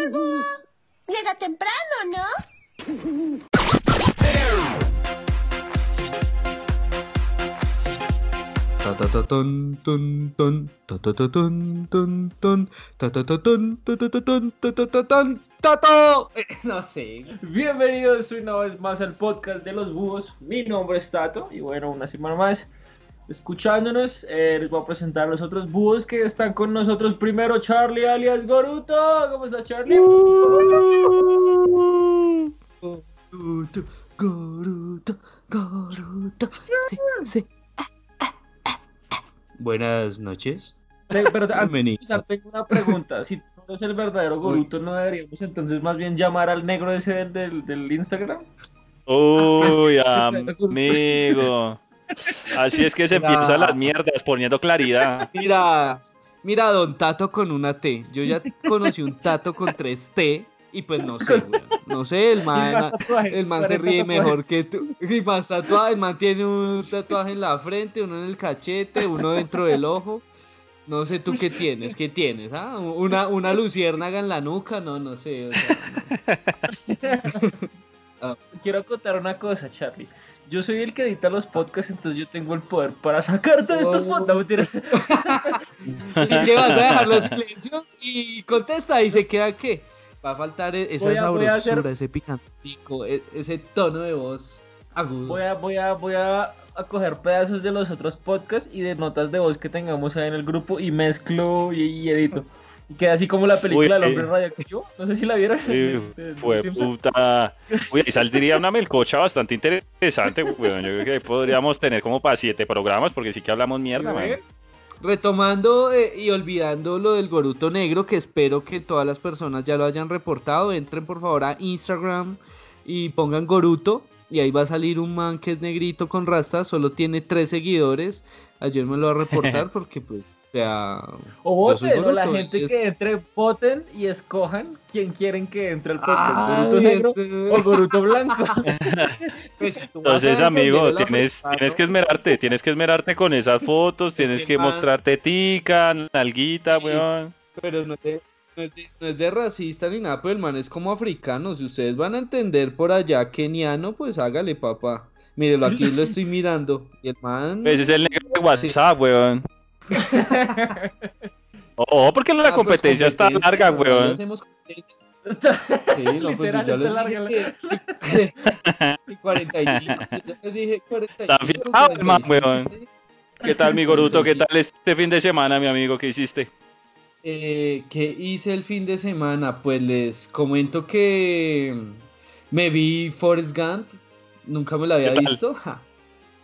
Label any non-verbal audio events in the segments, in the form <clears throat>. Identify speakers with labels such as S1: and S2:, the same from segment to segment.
S1: Llega temprano, ¿no?
S2: No sé.
S3: Bienvenidos una vez más al podcast de los búhos. Mi nombre es Tato y bueno, una semana más escuchándonos. eh, les voy a presentar a los otros búhos que están con nosotros. Primero Charlie alias Goruto. ¿Cómo estás Charlie?
S2: Goruto, Goruto, Goruto. Sí, sí. Buenas noches.
S3: Pero empezar, tengo una pregunta. Si tú no eres el verdadero Goruto, ¿no deberíamos entonces más bien llamar al negro ese del, del, del Instagram?
S4: Uy,
S3: Ah,
S4: amigo. Así es que se
S2: Mira.
S4: empiezan las mierdas poniendo claridad. <laughs>
S2: Mira, mira, don Tato con una T. Yo ya conocí un Tato con tres T y pues no sé. No sé, el man, el man se
S3: 40
S2: ríe mejor que tú. Y más tatuaje, el man tiene un tatuaje en la frente, uno en el cachete, uno dentro del ojo. No sé tú qué tienes, ¿qué tienes? ah? Una, una luciérnaga en la nuca, no, no sé. o sea, <laughs>
S3: Quiero contar una cosa, Charlie. Yo soy el que edita los podcasts, entonces yo tengo el poder para sacarte de estos
S2: Oh.
S3: podcasts. <laughs>
S2: ¿Y qué vas a dejar los silencios? Y contesta y se queda qué. Va a faltar e- esa
S3: Voy a-
S2: sabrosura,
S3: hacer-
S2: ese picantico, e- ese tono de voz agudo.
S3: Voy a, voy a, voy a, a coger pedazos de los otros podcasts y de notas de voz que tengamos ahí en el grupo y mezclo y, y edito. Y queda así como la película del hombre radioactivo. No sé si la vieron.
S4: Sí, <laughs> Fue puta. Uy, ahí saldría una melcocha bastante interesante, weón. Yo creo que ahí podríamos tener como para siete programas, porque sí que hablamos mierda, man.
S2: Retomando eh, y olvidando lo del Goruto Negro, que espero que todas las personas ya lo hayan reportado, entren por favor a Instagram y pongan Goruto. Y ahí va a salir un man que es negrito con rasta, solo tiene tres seguidores. Ayer me lo va a reportar <laughs> porque pues, o sea...
S3: O voten, la
S2: Boruto,
S3: gente
S2: es-
S3: que entre, voten y escojan quién quieren que entre al podcast.
S2: Ay,
S3: Goruto negro
S2: este-
S3: o Goruto blanco. <laughs>
S2: Pues, si tú vas a
S4: Entonces, amigo, tienes, tienes que esmerarte, tienes que esmerarte con esas fotos, <laughs> tienes
S2: que,
S4: que
S2: man-
S4: mostrarte tica, nalguita,
S2: Sí.
S4: weón.
S2: Pero no no, es de, no es de racista ni nada, pero el man es como africano. Si ustedes van a entender por allá keniano, pues hágale, papá. Mírelo, aquí lo estoy <laughs> mirando. Y el man.
S4: Ese es el negro de WhatsApp, weón. <laughs> Oh, porque la
S2: Ah, pues,
S4: competencia está larga, weón.
S2: hacemos competencia.
S3: Está-
S2: Sí, no, pues
S3: Literal,
S2: yo ya les
S3: larga
S2: dije que 45. <laughs> Yo les dije 45.
S4: Está afiado el man,
S2: 45.
S4: weón. ¿Qué tal, mi Goruto? ¿Qué tal este fin de semana, mi amigo? ¿Qué hiciste?
S2: Eh, ¿Qué hice el fin de semana? Pues les comento que me vi Forrest Gump. Nunca me lo había visto. ja.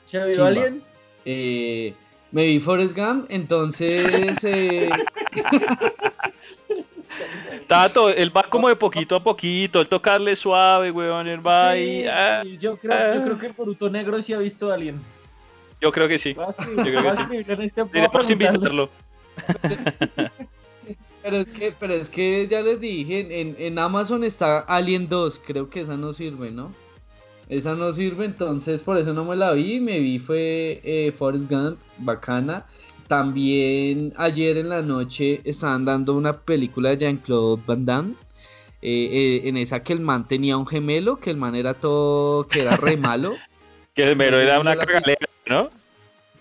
S3: ¿Se vio alguien?
S2: Eh, me vi Forrest Gump, entonces eh, <laughs>
S4: Tato, él va como de poquito a poquito, el tocarle suave, weón, él va ahí.
S3: Sí,
S4: ah,
S3: yo, creo, yo creo que el Goruto negro sí ha visto a alguien.
S4: yo creo que sí. Yo creo que sí.
S3: este-
S4: Deberíamos invitarlo. <laughs>
S2: pero es que, pero es que ya les dije, en, en- Amazon está Alien 2, creo que esa no sirve, ¿no? Esa no sirve, entonces por eso no me la vi, me vi fue eh, Forrest Gump, bacana. También ayer en la noche estaban dando una película de Jean-Claude Van Damme. eh, eh, en esa que el man tenía un gemelo, que el man era todo, que era re <laughs> malo.
S4: Que el
S2: Sí,
S4: era una cagalera, ¿no?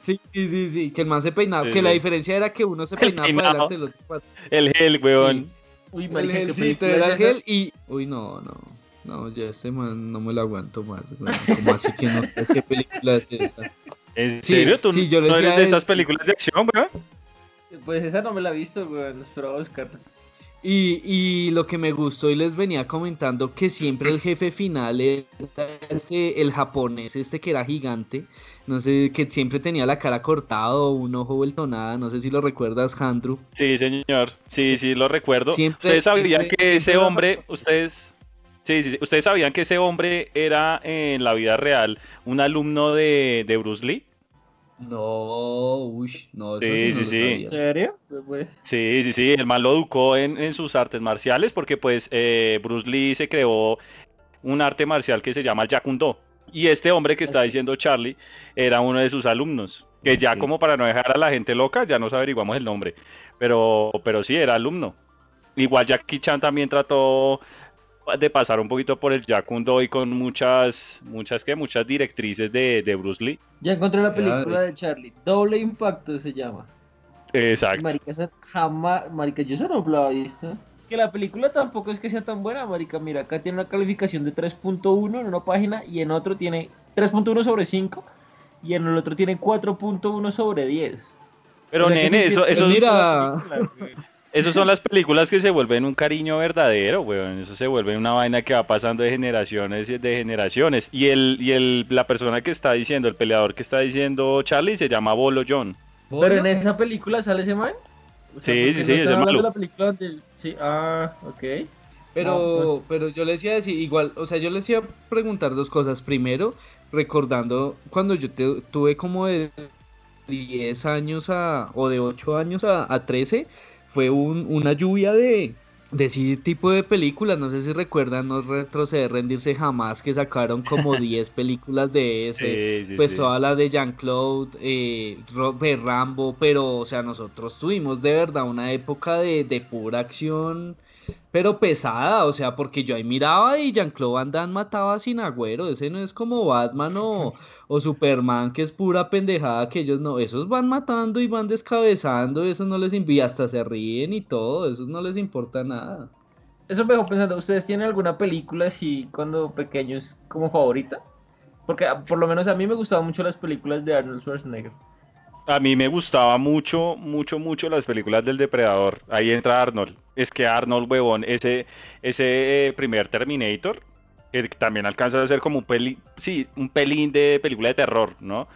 S2: Sí, sí, sí, sí, que el man se peinaba,
S4: Sí,
S2: que la diferencia era que uno se peinaba para
S4: peinado.
S2: adelante y el otro para
S4: El gel, weón.
S3: Uy,
S2: El
S3: marica, ¿qué
S2: gelcito,
S3: película
S2: era el gel y... Uy, no, no, no, ya ese man no me lo aguanto más. ¿Cómo así que no? ¿Es ¿Qué película es esa?
S4: ¿En
S2: Sí,
S4: serio? ¿Tú
S2: sí, yo le
S4: no eres de esas películas de acción, weón?
S3: Pues esa no me la he visto, weón. Esperaba buscarla.
S2: Y, y lo que me gustó y les venía comentando que siempre el jefe final era este, el japonés, este que era gigante, no sé, que siempre tenía la cara cortada o un ojo vuelto nada, no sé si lo recuerdas, Andrew.
S4: Sí, señor. Sí, sí, lo recuerdo.
S2: Siempre-
S4: ustedes sabían
S2: siempre-
S4: que ese hombre, ustedes... Sí, sí, sí. Ustedes sabían que ese hombre era en la vida real un alumno de, de Bruce Lee.
S2: No, uy, no, eso
S4: Sí,
S2: sí, no
S4: sí,
S2: lo
S4: sí.
S3: ¿En serio? Pues,
S4: Sí, sí, sí, el man lo educó en, en sus artes marciales porque pues eh, Bruce Lee se creó un arte marcial que se llama el Yakundo. Y este hombre que está diciendo Charlie era uno de sus alumnos, que ya como para no dejar a la gente loca, ya nos averiguamos el nombre, pero, pero sí, era alumno. Igual Jackie Chan también trató de pasar un poquito por el Yakundo y con muchas, muchas que muchas directrices de, de Bruce Lee.
S3: Ya encontré la película
S2: es-
S3: de Charlie. Doble impacto se llama.
S4: Exacto.
S3: Marica, esa jamás, marica, yo eso no lo he visto. Que la película tampoco es que sea tan buena, marica. Mira, acá tiene una calificación de 3.1 en una página y en otro tiene 3.1 sobre 5 y en el otro tiene 4.1 sobre 10.
S4: Pero
S3: O sea que
S4: nene, eso,
S3: que-
S4: eso,
S2: mira.
S4: Esas son las películas que se vuelven un cariño verdadero, weón. Eso se vuelve una vaina que va pasando de generaciones y de generaciones. Y el, y el, la persona que está diciendo, el peleador que está diciendo Charlie, se llama Bolo John.
S3: Pero en esa película sale ese man. O sea,
S4: Sí,
S3: ¿por qué
S4: sí,
S3: no
S4: sí, ese malo.
S3: de la película Sí, ah, ok.
S2: Pero,
S3: No,
S2: pero yo les iba a decir, igual, o sea, yo les iba a preguntar dos cosas. Primero, recordando cuando yo te- tuve como de 10 años a, o de 8 años a, a 13, fue un- una lluvia de, de ese tipo de películas. No sé si recuerdan, no retroceder, rendirse jamás, que sacaron como <laughs> 10 películas de ese.
S4: Sí, sí,
S2: Pues
S4: sí.
S2: todas las de Jean-Claude, eh, eh, Rambo, pero, o sea, nosotros tuvimos de verdad una época de, de pura acción, pero pesada, o sea, porque yo ahí miraba y Jean-Claude Van Damme mataba sin agüero, ese no es como Batman o, <laughs> o Superman, que es pura pendejada, que ellos no, esos van matando y van descabezando, esos no les envía, hasta se ríen y todo, esos no les importa nada.
S3: Eso me dejó pensando, ¿ustedes tienen alguna película así cuando pequeños como favorita? Porque ah, por lo menos a mí me gustaban mucho las películas de Arnold Schwarzenegger.
S4: A mí me gustaba mucho, mucho, mucho las películas del Depredador. Ahí entra Arnold. Es que Arnold, huevón, ese, ese eh, primer Terminator, que también alcanza a ser como un peli, sí, un pelín de película de terror, ¿no?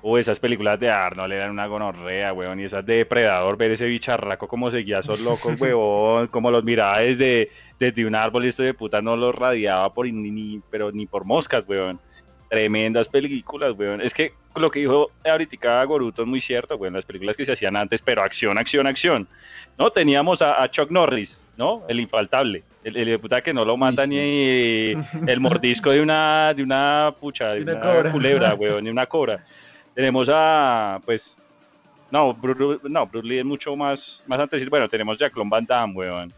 S4: O esas películas de Arnold eran una gonorrea, huevón, y esas de Depredador, ver ese bicharraco como seguía a esos locos, huevón, como los miraba desde, desde un árbol y esto de puta no los radiaba por ni, pero ni por moscas, huevón. Tremendas películas, weón. Es que lo que dijo ahorita Goruto es muy cierto, weón. Las películas que se hacían antes, pero acción, acción, acción. ¿No? Teníamos a, a Chuck Norris, ¿no? El infaltable. El, el de puta que no lo mata
S2: sí.
S4: ni el mordisco de una, de una pucha, de
S3: una
S4: culebra, weón, de una cobra. Tenemos a, pues, no, Bru- no, Bruce Lee es mucho más, más antes. Bueno, tenemos a Clon Van Damme, weón.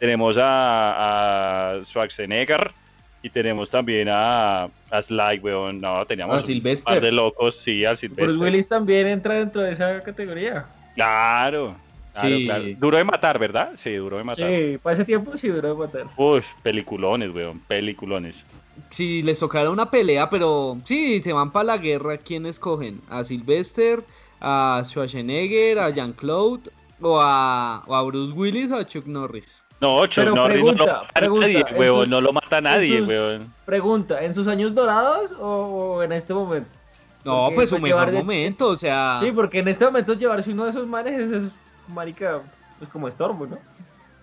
S4: Tenemos a, a Schwarzenegger y tenemos también a, a Sly, weón. No, teníamos
S2: A
S4: un par de locos, sí, a Sylvester.
S3: Bruce Willis también entra dentro de esa categoría.
S4: Claro, claro,
S2: Sí.
S4: claro. Duro de matar, ¿verdad? Sí, duro de matar.
S3: Sí, para ese tiempo sí duró de matar.
S4: Uf, peliculones, weón, peliculones.
S2: Si les tocara una pelea, pero sí, se van para la guerra, ¿quién escogen? ¿A Sylvester, a Schwarzenegger, a Jean-Claude o a, o a Bruce Willis o a Chuck Norris?
S4: No, Chuck
S3: Pero
S4: Norris no lo mata
S3: pregunta,
S4: nadie,
S3: sus-
S4: no lo mata nadie,
S3: sus-
S4: weón.
S3: Pregunta, ¿en sus años dorados o, o en este momento?
S2: No,
S3: Porque,
S2: pues su
S3: pues,
S2: mejor momento, o sea...
S3: Sí, porque en este momento llevarse uno de esos manes es, es marica, pues como estorbo, ¿no?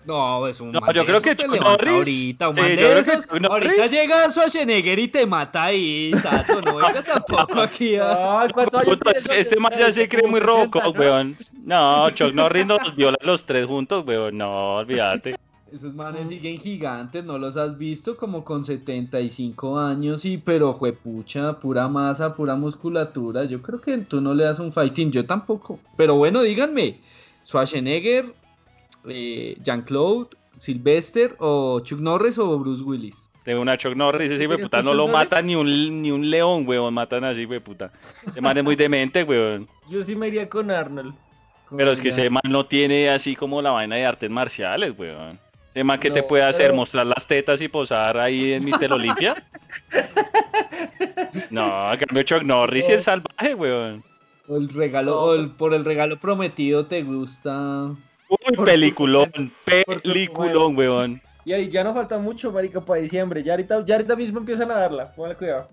S2: No, es un
S4: No, yo
S2: de
S4: creo que Chuck
S2: ahorita, un
S4: sí,
S2: man
S4: yo
S2: de
S4: creo que
S2: esos,
S4: Chuck Norris-
S2: ahorita llega Schwarzenegger y te mata ahí, Tato, no vengas tampoco aquí a...
S3: Ay, ¿cuántos años tiene
S4: este man ya se cree muy
S3: Como 60,
S4: roco,
S3: ¿no?
S4: weón. No, Chuck Norris nos viola los tres juntos, weón. No, olvídate.
S2: Esos manes siguen gigantes, ¿no los has visto? Como con 75 años y pero juepucha, pura masa, pura musculatura. Yo creo que tú no le das un fighting, yo tampoco. Pero bueno, díganme, Schwarzenegger, eh, Jean-Claude, Sylvester o Chuck Norris o Bruce Willis.
S4: Tengo una Chuck Norris, ese hijo de
S3: ¿Tienes
S4: puta no lo mata ni un, ni un león, weón. Matan así, hijo puta. Ese man es muy demente, weón.
S3: Yo sí me iría con Arnold.
S4: Pero es que
S2: Ya.
S4: ese man no tiene así como la vaina de artes marciales, weón. Ese man que te puede hacer
S3: pero-
S4: mostrar las tetas y posar ahí en Mister Olimpia. <laughs> No, cambio Chuck Norris y el salvaje, weón.
S2: O el regalo,
S3: No,
S2: o el- por el regalo prometido te gusta.
S4: Uy,
S3: Por
S4: peliculón, peliculón, weón.
S3: Y ahí ya no falta mucho, marica, para diciembre. Ya ahorita, ya ahorita mismo empiezan a darla. Póngale cuidado.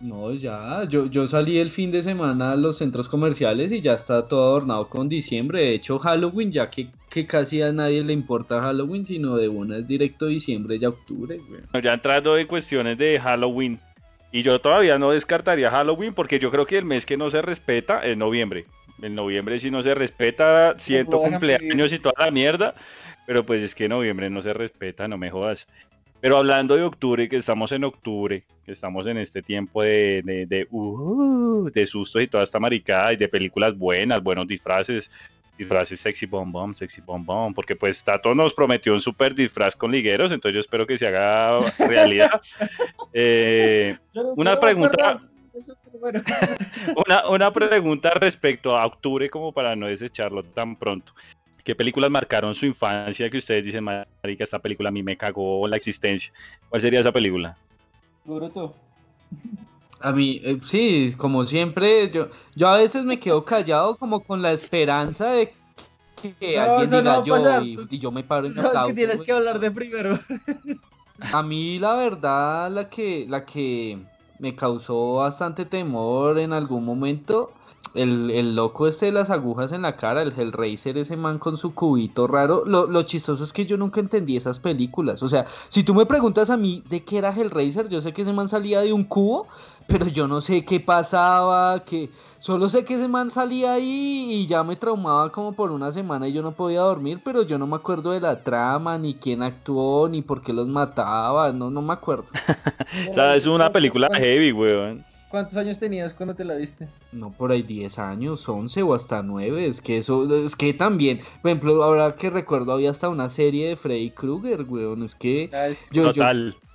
S2: No, ya, yo, yo salí el fin de semana a los centros comerciales y ya está todo adornado con diciembre. De hecho, Halloween, ya que, que casi a nadie le importa Halloween, sino de una es directo diciembre ya octubre, güey.
S4: Ya entrando en cuestiones de Halloween. Y yo todavía no descartaría Halloween porque yo creo que el mes que no se respeta es noviembre. En noviembre sí no se respeta, siento cumpleaños y toda la mierda. Pero pues es que en noviembre no se respeta, no me jodas. Pero hablando de octubre, que estamos en octubre, que estamos en este tiempo de, de, de, uh, de sustos y toda esta maricada y de películas buenas, buenos disfraces. disfraces sexy bombón, sexy bombón, porque pues Tato nos prometió un super disfraz con ligueros, entonces yo espero que se haga realidad. <laughs> Eh, Una pregunta-
S3: bueno. <laughs>
S4: una, una pregunta respecto a octubre, como para no desecharlo tan pronto. ¿Qué películas marcaron su infancia que ustedes dicen, marica, esta película a mí me cagó la existencia? ¿Cuál sería esa película?
S3: Boruto.
S2: A mí, eh, sí, como siempre, yo, yo a veces me quedo callado como con la esperanza de que
S3: No,
S2: alguien
S3: no
S2: diga yo y, yo me paro en
S3: sabes que tienes que hablar de primero. <laughs>
S2: A mí la verdad, la que, la que me causó bastante temor en algún momento, el, el loco este de las agujas en la cara, el Hellraiser, ese man con su cubito raro, lo, lo chistoso es que yo nunca entendí esas películas, o sea, si tú me preguntas a mí de qué era Hellraiser, yo sé que ese man salía de un cubo, pero yo no sé qué pasaba, que solo sé que ese man salía ahí y ya me traumaba como por una semana y yo no podía dormir, pero yo no me acuerdo de la trama, ni quién actuó, ni por qué los mataba, no, no me acuerdo. <laughs>
S4: O sea, es una película heavy, weón.
S3: ¿Cuántos años tenías cuando te la viste?
S2: No, por ahí 10 años, 11 o hasta 9, es que eso, es que también, por ejemplo, ahora que recuerdo había hasta una serie de Freddy Krueger, weón, es que yo,
S4: Total.
S2: Yo,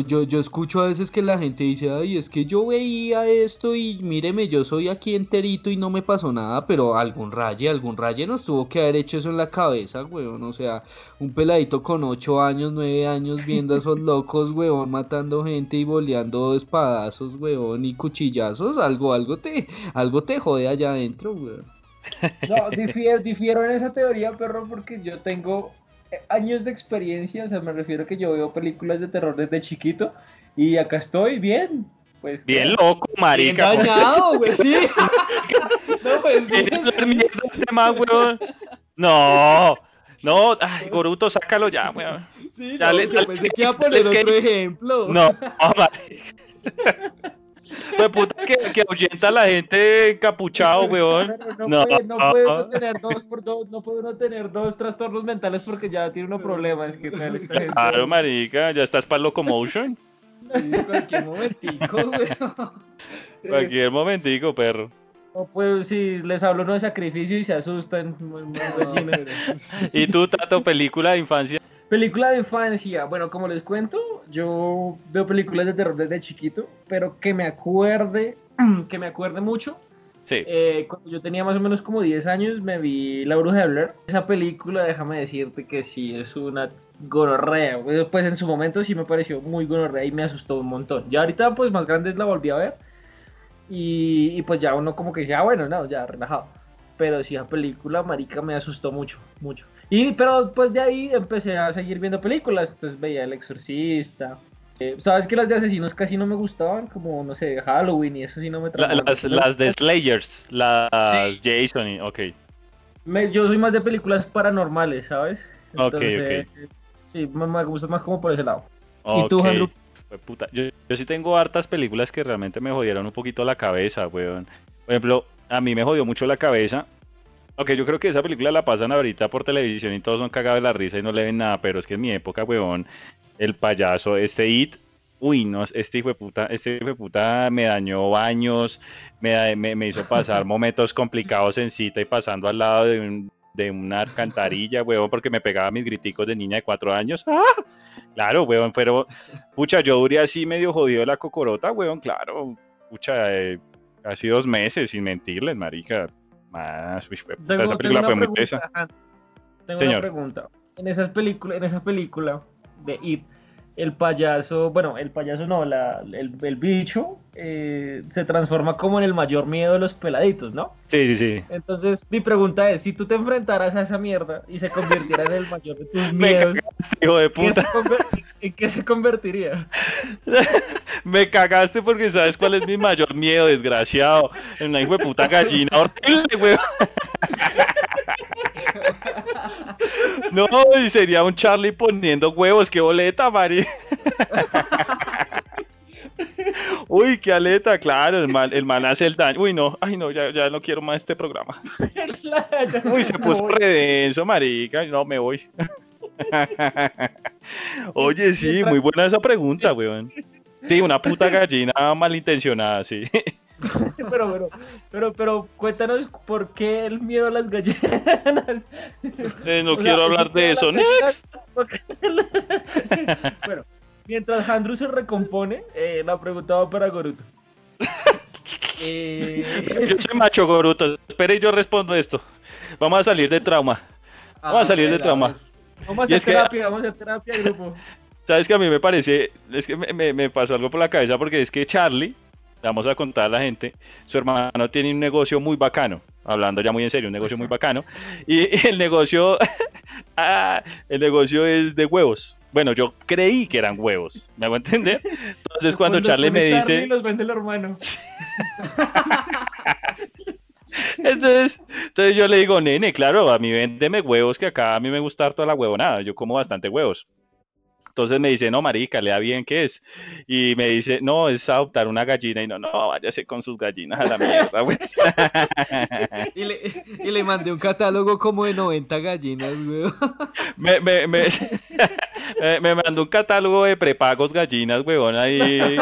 S2: yo, yo escucho a veces que la gente dice, ay, es que yo veía esto y míreme, yo soy aquí enterito y no me pasó nada, pero algún raye, algún raye nos tuvo que haber hecho eso en la cabeza, weón. O sea, un peladito con 8 años, 9 años viendo a esos locos, weón, matando gente y boleando espadazos, weón, y cuchillazos, algo, algo te, algo te jode allá adentro, weón.
S3: No, difiero, difiero en esa teoría, perro, porque yo tengo años de experiencia, o sea, me refiero a que yo veo películas de terror desde chiquito y acá estoy bien. Pues,
S4: Bien
S3: claro.
S4: loco, marica.
S2: Bien dañado, güey, sí. <laughs> no, pues,
S4: ¿Quieres
S2: pues,
S4: este man, weón? No, no, ay, Goruto, sácalo ya, weón.
S2: sí,
S4: Ya
S2: no,
S4: le-
S2: yo pensé que iba a <laughs> poner
S4: es que-
S2: otro ejemplo.
S4: No, no, marica. <laughs> Pues puta que, que ahuyenta a la gente encapuchado, weón.
S3: No,
S4: No.
S3: puede, no puede uno tener dos por dos, no puede uno tener dos trastornos mentales porque ya tiene uno problema, es que tal esta gente-
S4: Claro, marica, ya estás para locomotion.
S2: Cualquier momentico, güey.
S4: Cualquier momentico, perro.
S3: No, pues si les hablo uno de sacrificio y se asustan. muy- muy gallinas. <laughs>
S4: ¿Y tú, Tato, película de infancia?
S3: Película de infancia. Bueno, como les cuento, yo veo películas de terror desde chiquito, pero que me acuerde, <clears throat> que me acuerde mucho.
S4: Sí.
S3: eh, cuando yo tenía más o menos como 10 años, me vi La Bruja de Blair. Esa película, déjame decirte que sí, es una gonorrea. Pues en su momento sí me pareció muy gonorrea y me asustó un montón. Ya ahorita, pues más grande la volví a ver. Y, y pues ya uno como que dice, ah, bueno, no, ya relajado. Pero sí, esa película, marica, me asustó mucho, mucho. Y, pero pues de ahí empecé a seguir viendo películas. Entonces veía El Exorcista. Eh, Sabes que las de asesinos casi no me gustaban, como, no sé, Halloween y eso sí no me
S4: La- las, las de Slayers, las Jason, y- ok.
S3: Me- yo soy más de películas paranormales, ¿sabes?
S4: Ok,
S3: Entonces, sí, me, me gusta más como por ese lado.
S4: Ok.
S3: tú?
S4: Fue puta. Yo, yo sí tengo hartas películas que realmente me jodieron un poquito la cabeza, weón. Por ejemplo, a mí me jodió mucho la cabeza. Ok, yo creo que esa película la pasan ahorita por televisión y todos son cagados de la risa y no le ven nada, pero es que en mi época, weón, el payaso, este It, uy, no, este hijo de puta, este hijo de puta me dañó baños, me, me, me hizo pasar <laughs> momentos complicados en cita y pasando al lado de, un- de una alcantarilla, weón, porque me pegaba mis griticos de niña de cuatro años. <laughs> ¡Ah! Claro, weón, pero, pucha, yo duré así medio jodido de la cocorota, weón, claro, pucha, eh, casi dos meses, sin mentirles, marica, más, uy, puta,
S3: Tengo-
S4: esa película
S3: una
S4: fue muy
S3: pregunta,
S4: tesa.
S3: Tengo
S4: Señor.
S3: una pregunta. En esas películas, en esa película de It, el payaso, bueno, el payaso no, la- el, el bicho eh, se transforma como en el mayor miedo de los peladitos, ¿no?
S4: Sí, sí, sí.
S3: Entonces, mi pregunta es, si tú te enfrentaras a esa mierda y se convirtiera en el mayor de tus <laughs>
S4: Me
S3: miedos,
S4: Hijo de
S3: ¿qué se
S4: puta,
S3: ¿en qué se convertiría? <laughs>
S4: me cagaste porque sabes cuál es mi mayor miedo, desgraciado, en una hijo de puta gallina horrible, weón. <laughs> No, y sería un Charlie poniendo huevos, qué boleta, Mari. Uy, qué aleta, claro, el man, el man hace el daño. Uy, no, ay, no, ya, ya no quiero más este programa. Uy, se puso redenso, marica. No, me voy. Oye, sí, muy buena esa pregunta, weón. Sí, una puta gallina malintencionada, sí.
S3: pero, pero, pero, pero, cuéntanos por qué el miedo a las gallinas.
S4: Eh, no
S3: O sea,
S4: quiero hablar de eso. Next. <laughs>
S3: bueno, mientras Andrew se recompone, eh, la pregunta va para Goruto. <laughs> Eh,
S4: Yo soy macho, Goruto. Espere y yo respondo esto. Vamos a salir de trauma. Vamos a salir de trauma.
S3: vamos
S4: Y
S3: a hacer
S4: que-
S3: terapia, vamos a hacer terapia grupo.
S4: Sabes que a mí me parece, es que me, me- me pasó algo por la cabeza porque es que Charlie, vamos a contar a la gente, su hermano tiene un negocio muy bacano, hablando ya muy en serio, un negocio muy bacano, y, y <laughs> el negocio, <laughs> ah, el negocio es de huevos. Bueno, yo creí que eran huevos, ¿me hago entender? Entonces cuando
S3: Los
S4: Charlie me
S3: Charlie
S4: dice,
S3: los vende el hermano. <laughs>
S4: entonces, entonces yo le digo, nene, claro, a mí véndeme huevos, que acá a mí me gusta toda la huevonada, yo como bastante huevos. Entonces me dice, no, marica, lea bien qué es. Y me dice, no, es adoptar una gallina. Y no, no, váyase con sus gallinas a la mierda, güey. <laughs>
S2: Y le, y le mandé un catálogo como de 90 gallinas, weón. <laughs>
S4: me, me, me, <laughs> me- me mandó un catálogo de prepagos gallinas, weón, ahí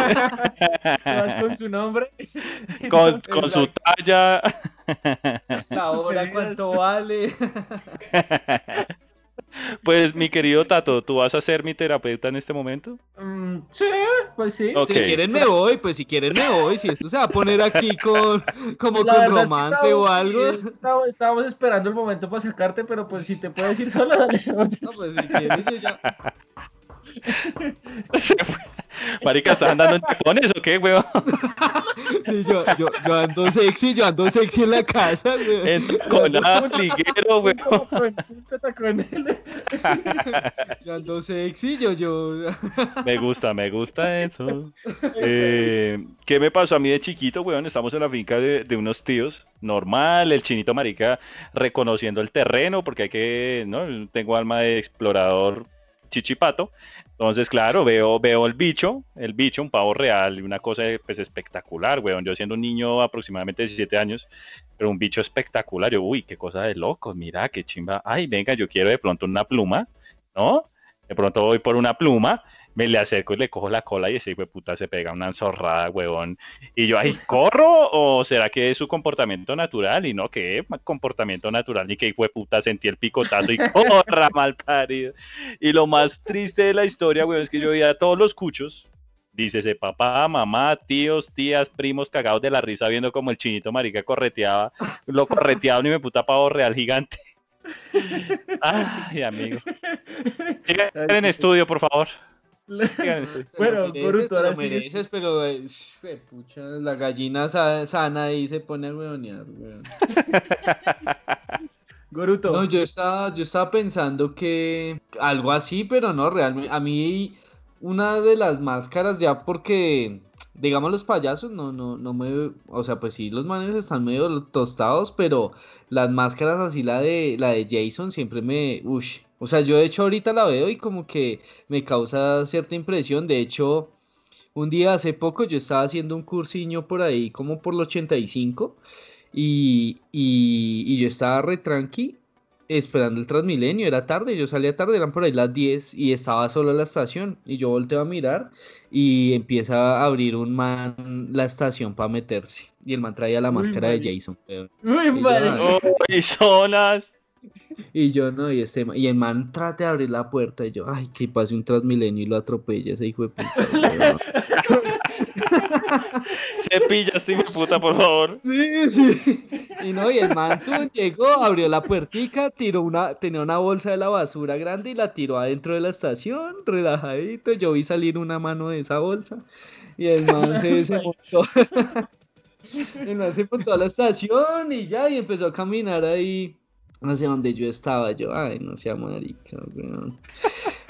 S3: Todas con su nombre.
S4: con, con su talla.
S2: La hora, cuánto vale.
S4: Pues mi querido Tato, ¿tú vas a ser mi terapeuta en este momento?
S3: Mm, sí, pues sí.
S2: Si quieren me voy, pues si quieren me voy. Si esto se va a poner aquí <laughs> con como
S3: La
S2: con
S3: verdad es que
S2: romance
S3: estábamos-
S2: o algo.
S3: sí, Estábamos, estábamos esperando el momento para sacarte, pero pues si te puedes ir solo, dale.
S2: No, pues si quieres yo ya. <laughs>
S4: Se fue. <laughs> Marica, ¿estás andando en tacones o qué, weón? <laughs>
S2: Sí, yo, yo, yo ando sexy, yo ando sexy en la casa, weón.
S4: En taconado, liguero, weón.
S2: Yo ando sexy, yo, yo.
S4: Me gusta, me gusta eso. Eh, ¿Qué me pasó a mí de chiquito, weón? Estamos en la finca de, de unos tíos, normal, el chinito marica reconociendo el terreno, porque hay que, ¿no? Tengo alma de explorador chichipato. Entonces, claro, veo, veo el bicho, el bicho, un pavo real, y una cosa pues espectacular, weón. Yo siendo un niño aproximadamente 17 años, pero un bicho espectacular. Yo, uy, qué cosa de locos, mira, qué chimba. Ay, venga, yo quiero de pronto una pluma, ¿no? De pronto voy por una pluma, me le acerco y le cojo la cola y ese hijo de puta se pega una enzorrada, huevón. Y yo, ay, ¿corro? ¿O será que es su comportamiento natural? Y no, ¿qué comportamiento natural? Ni que hijo de puta sentí el picotazo y <laughs> corra mal parido. Y lo más triste de la historia, huevón, es que yo veía a todos los cuchos. Dícese papá, mamá, tíos, tías, primos cagados de la risa viendo como el chinito marica correteaba, lo correteaban y me puta pavo real gigante. <laughs> Ay, amigo. Sigan en estudio, por favor. <laughs>
S3: Bueno, Boruto, ahora sí
S2: mereces, pero eh, jue pucha, la gallina sa- sana ahí se pone a huevonear, weón. <laughs>
S3: Goruto.
S2: No, yo estaba, yo estaba pensando que algo así, pero no, realmente, a mí una de las máscaras ya porque, digamos los payasos, no, no, no me, o sea, pues sí, los manes están medio tostados, pero las máscaras así, la de, la de Jason siempre me, uff, o sea, yo de hecho ahorita la veo y como que me causa cierta impresión, de hecho, un día hace poco yo estaba haciendo un cursiño por ahí, como por el 85, y, y, y yo estaba re tranqui esperando el Transmilenio, era tarde, yo salía tarde, eran por ahí las 10 y estaba solo en la estación y yo volteo a mirar y empieza a abrir un man la estación para meterse y el man traía la
S3: Uy,
S2: máscara de. Jason.
S3: Uy, madre. <laughs>
S2: Y yo no, y este y el man trate de abrir la puerta y yo, ay, que pase un Transmilenio y lo atropella ese hijo de puta. <laughs> weón".
S4: Cepilla este hijo de puta, por favor.
S2: Sí, sí. Y no, y el man tú, llegó, abrió la puertica, tiró una, tenía una bolsa de la basura grande y la tiró adentro de la estación, relajadito. Yo vi salir una mano de esa bolsa y el man se, <laughs> se montó. El man se montó a la estación y ya, y empezó a caminar ahí hacia donde yo estaba. Yo, ay, no sea marica, weón.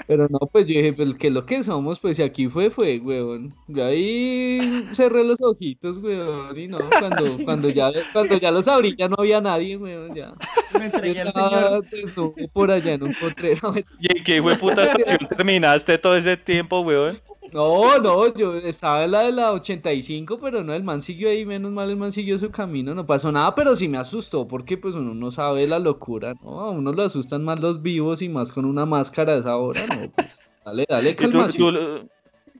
S2: Pero no, pues yo dije, pues que lo que somos, pues si aquí fue, fue, weón. Yo ahí cerré los ojitos, weón, y no, cuando, <laughs> cuando ya, cuando ya los abrí ya no había nadie, weón, ya.
S3: Me
S2: Yo
S3: entregué al
S2: estaba
S3: señor.
S2: desnudo por allá en un potrero.
S4: ¿Y en qué de puta estación <laughs> terminaste todo ese tiempo, weón?
S2: No, no, yo estaba en la de la 85, pero no, el man siguió ahí, menos mal el man siguió su camino, no pasó nada, pero sí me asustó, porque pues uno no sabe la locura, ¿no? A uno lo asustan más los vivos y más con una máscara a esa hora, no, pues, dale, dale,
S4: ¿Y tú, tú-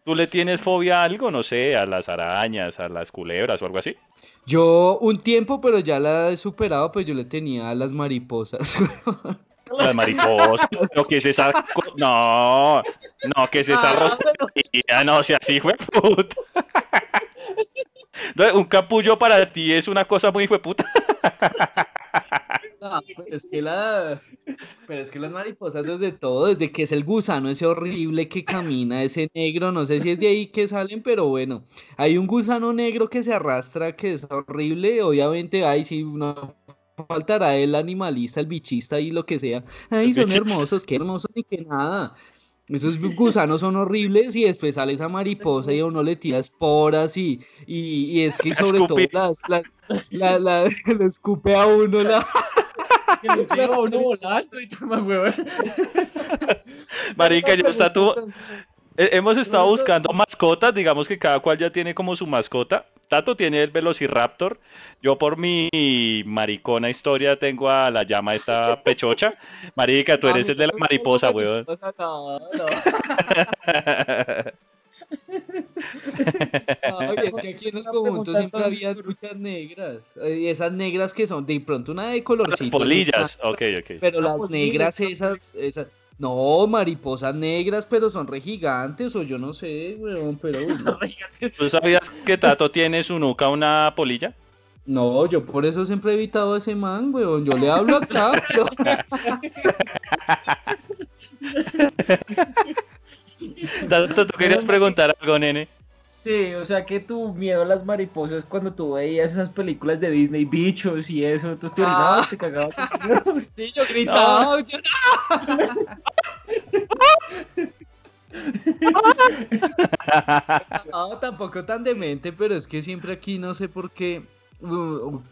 S4: ¿Tú le tienes fobia a algo? No sé, a las arañas, a las culebras o algo así.
S2: Yo un tiempo, pero ya la he superado, pues yo le tenía a las mariposas.
S4: Las mariposas. No, que es esa. No, no, que es esa
S2: Ah.
S4: No, o sea, así fue puta. Un capullo para ti es una cosa muy puta.
S2: No, pero es que la... Pero es que las mariposas desde todo, desde que es el gusano ese horrible que camina, ese negro, no sé si es de ahí que salen, pero bueno, hay un gusano negro que se arrastra, que es horrible, obviamente, ay, sí, no faltará el animalista, el bichista y lo que sea, ay, son hermosos, qué hermosos ni que nada. Esos gusanos son horribles y después sale esa mariposa y a uno le tira esporas y, y, y es que sobre todo las, las- la, la, <laughs> le escupe a uno la,
S3: Se lo lleva uno volando y toma huevón.
S4: Marica, ya está tú. Eh, Hemos estado buscando mascotas, digamos que cada cual ya tiene como su mascota. Tato tiene el Velociraptor. Yo por mi maricona historia tengo a la llama esta pechocha. Marica, tú eres el de la mariposa, weón.
S2: No, no. <laughs> Ay, es que aquí en el
S3: Una
S2: conjunto
S3: pregunta,
S2: siempre había muchas negras. Eh, Y esas negras que son de pronto una de
S4: Las
S2: colorcito.
S4: polillas. Ok, ok.
S2: Pero
S3: Ah,
S2: las negras esas, esas. No, mariposas negras, pero son re gigantes, o yo no sé, weón, pero. <laughs>
S4: ¿Tú sabías que Tato tiene su nuca una polilla?
S2: No, yo por eso siempre he evitado a ese man, weón. Yo le hablo acá. <laughs> pero-
S4: Tato, tú querías preguntar algo, nene.
S3: Sí, o sea que tu miedo a las mariposas cuando tú veías esas películas de Disney, bichos y eso, tú te orinabas,
S2: Ah.
S3: te cagabas. <laughs>
S2: Sí, yo gritaba. yo- <laughs> No, tampoco tan demente, pero es que siempre aquí no sé por qué.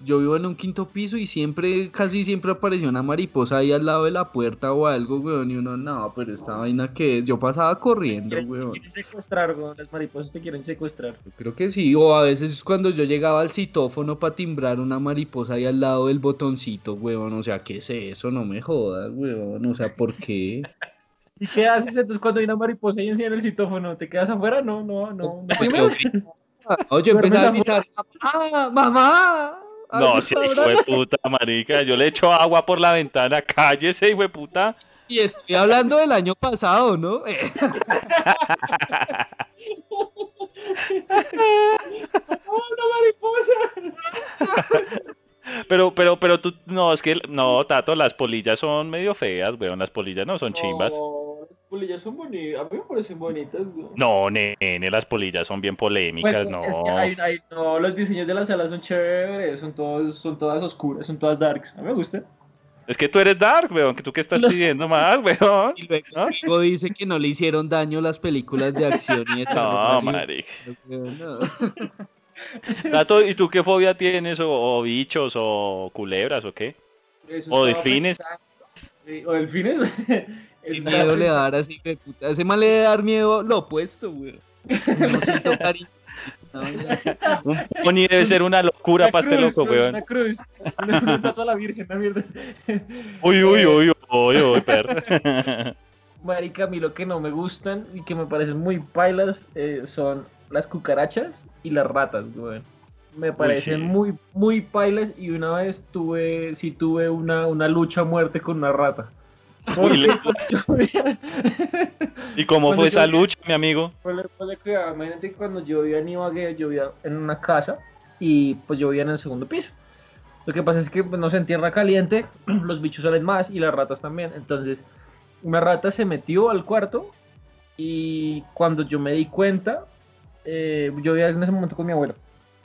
S2: Yo vivo en un quinto piso y siempre, casi siempre apareció una mariposa ahí al lado de la puerta o algo, weón. Y uno, no, pero esta vaina que es. Yo pasaba corriendo,
S3: Quieren-
S2: weón.
S3: Te quieren secuestrar, weón. Las mariposas te quieren secuestrar.
S2: Yo creo que sí, o a veces cuando yo llegaba al citófono para timbrar una mariposa ahí al lado del botoncito, weón. O sea, ¿qué es eso? No me jodas, weón. O sea, ¿por qué? <laughs>
S3: ¿Y qué haces entonces cuando hay una mariposa ahí encima en el citófono? ¿Te quedas afuera? No, no, no. no. <laughs>
S2: Pues yo empecé a gritar, ¡Mamá! ¡Mamá!
S4: No,
S2: cabrón".
S4: hijo de puta, marica. Yo le echo agua por la ventana. Cállese, hijo de puta.
S2: Y estoy hablando del año pasado, ¿no?
S3: ¡Oh, <laughs> una mariposa!
S4: Pero, pero, pero tú, no, es que, no, Tato, las polillas son medio feas, weón. Las polillas no son chimbas.
S3: No, polillas son bonitas. A mí me parecen bonitas, weón.
S4: No, nene, las polillas son bien polémicas,
S3: Bueno,
S4: no.
S3: es que hay- hay- no, los diseños de las alas son chéveres, son, todos, son todas oscuras, son todas darks. A mí me gusta.
S4: Es que tú eres dark, weón, que tú que estás pidiendo más, weón.
S2: Y luego dice que no le hicieron daño las películas de acción y de terror. <laughs>
S4: No,
S2: marica. no. <laughs>
S4: ¿y tú qué fobia tienes? ¿O, o bichos, o culebras, o qué?
S3: Eso
S4: O delfines.
S3: pensando. O delfines. <laughs>
S2: ¿Qué miedo le da dar así, güey, puta? Ese mal le debe dar miedo lo opuesto, güey. No siento <laughs> cariño. No.
S4: Un pony debe ser una locura para este loco, weón.
S3: Una cruz. Una cruz está toda la virgen, la mierda. <laughs>
S4: Uy, uy, uy, uy, uy, per. <laughs>
S3: Marica, a mí lo que no me gustan y que me parecen muy pailas eh, son las cucarachas y las ratas, güey. Me parecen
S4: sí.
S3: muy, muy pailas y una vez tuve, sí tuve una, una lucha a muerte con una rata.
S4: Uy, ¿Y cómo
S3: Cuando
S4: fue esa lucha, mi amigo?
S3: Cuidado, Imagínate que cuando yo vivía en Ibagué, yo vivía en una casa y pues yo vivía en el segundo piso. Lo que pasa es que pues, no se en tierra caliente, <clears throat> los bichos salen más y las ratas también. Entonces, una rata se metió al cuarto y cuando yo me di cuenta, eh, yo vivía en ese momento con mi abuelo.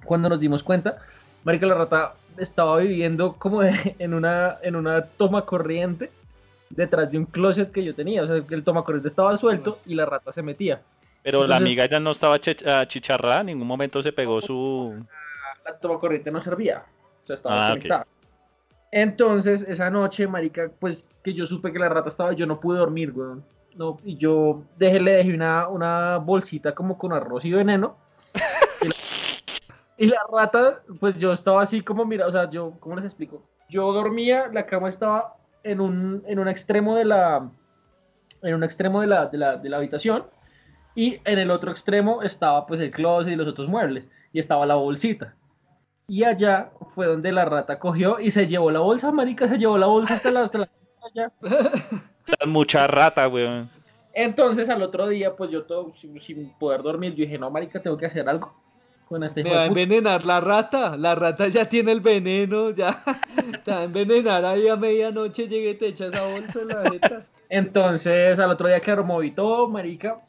S3: Cuando nos dimos cuenta, marica, la rata estaba viviendo como <laughs> en una, en una toma corriente detrás de un closet que yo tenía. O sea, que el toma corriente estaba suelto y la rata se metía.
S4: Pero la
S3: Entonces-
S4: amiga ya no estaba chicharrada, en ningún momento se pegó su...
S3: la toma corriente no servía. O sea, estaba
S4: Ah,
S3: conectada. Entonces, esa noche, marica, pues que yo supe que la rata estaba, yo no pude dormir, weón. No, y yo dejé, le dejé una, una bolsita como con arroz y veneno. y, la, <laughs> y la rata, pues yo estaba así como, mira, o sea, yo, ¿cómo les explico? Yo dormía, la cama estaba en un, en un extremo de la, en un extremo de la, de la, de la habitación Y en el otro extremo estaba pues el closet y los otros muebles. Y estaba la bolsita. Y allá fue donde la rata cogió y se llevó la bolsa, marica, se llevó la bolsa hasta la... Hasta la allá. <laughs>
S4: Mucha rata, weón.
S3: Entonces al otro día, pues yo todo sin, sin poder dormir, yo dije, no, marica, tengo que hacer algo con este
S2: Me va a
S3: de puta".
S2: envenenar la rata. La rata ya tiene el veneno, ya. <laughs> Te va a envenenar ahí a medianoche. Llegué y te echa esa bolsa en la jeta.
S3: Entonces, al otro día que removí todo, marica,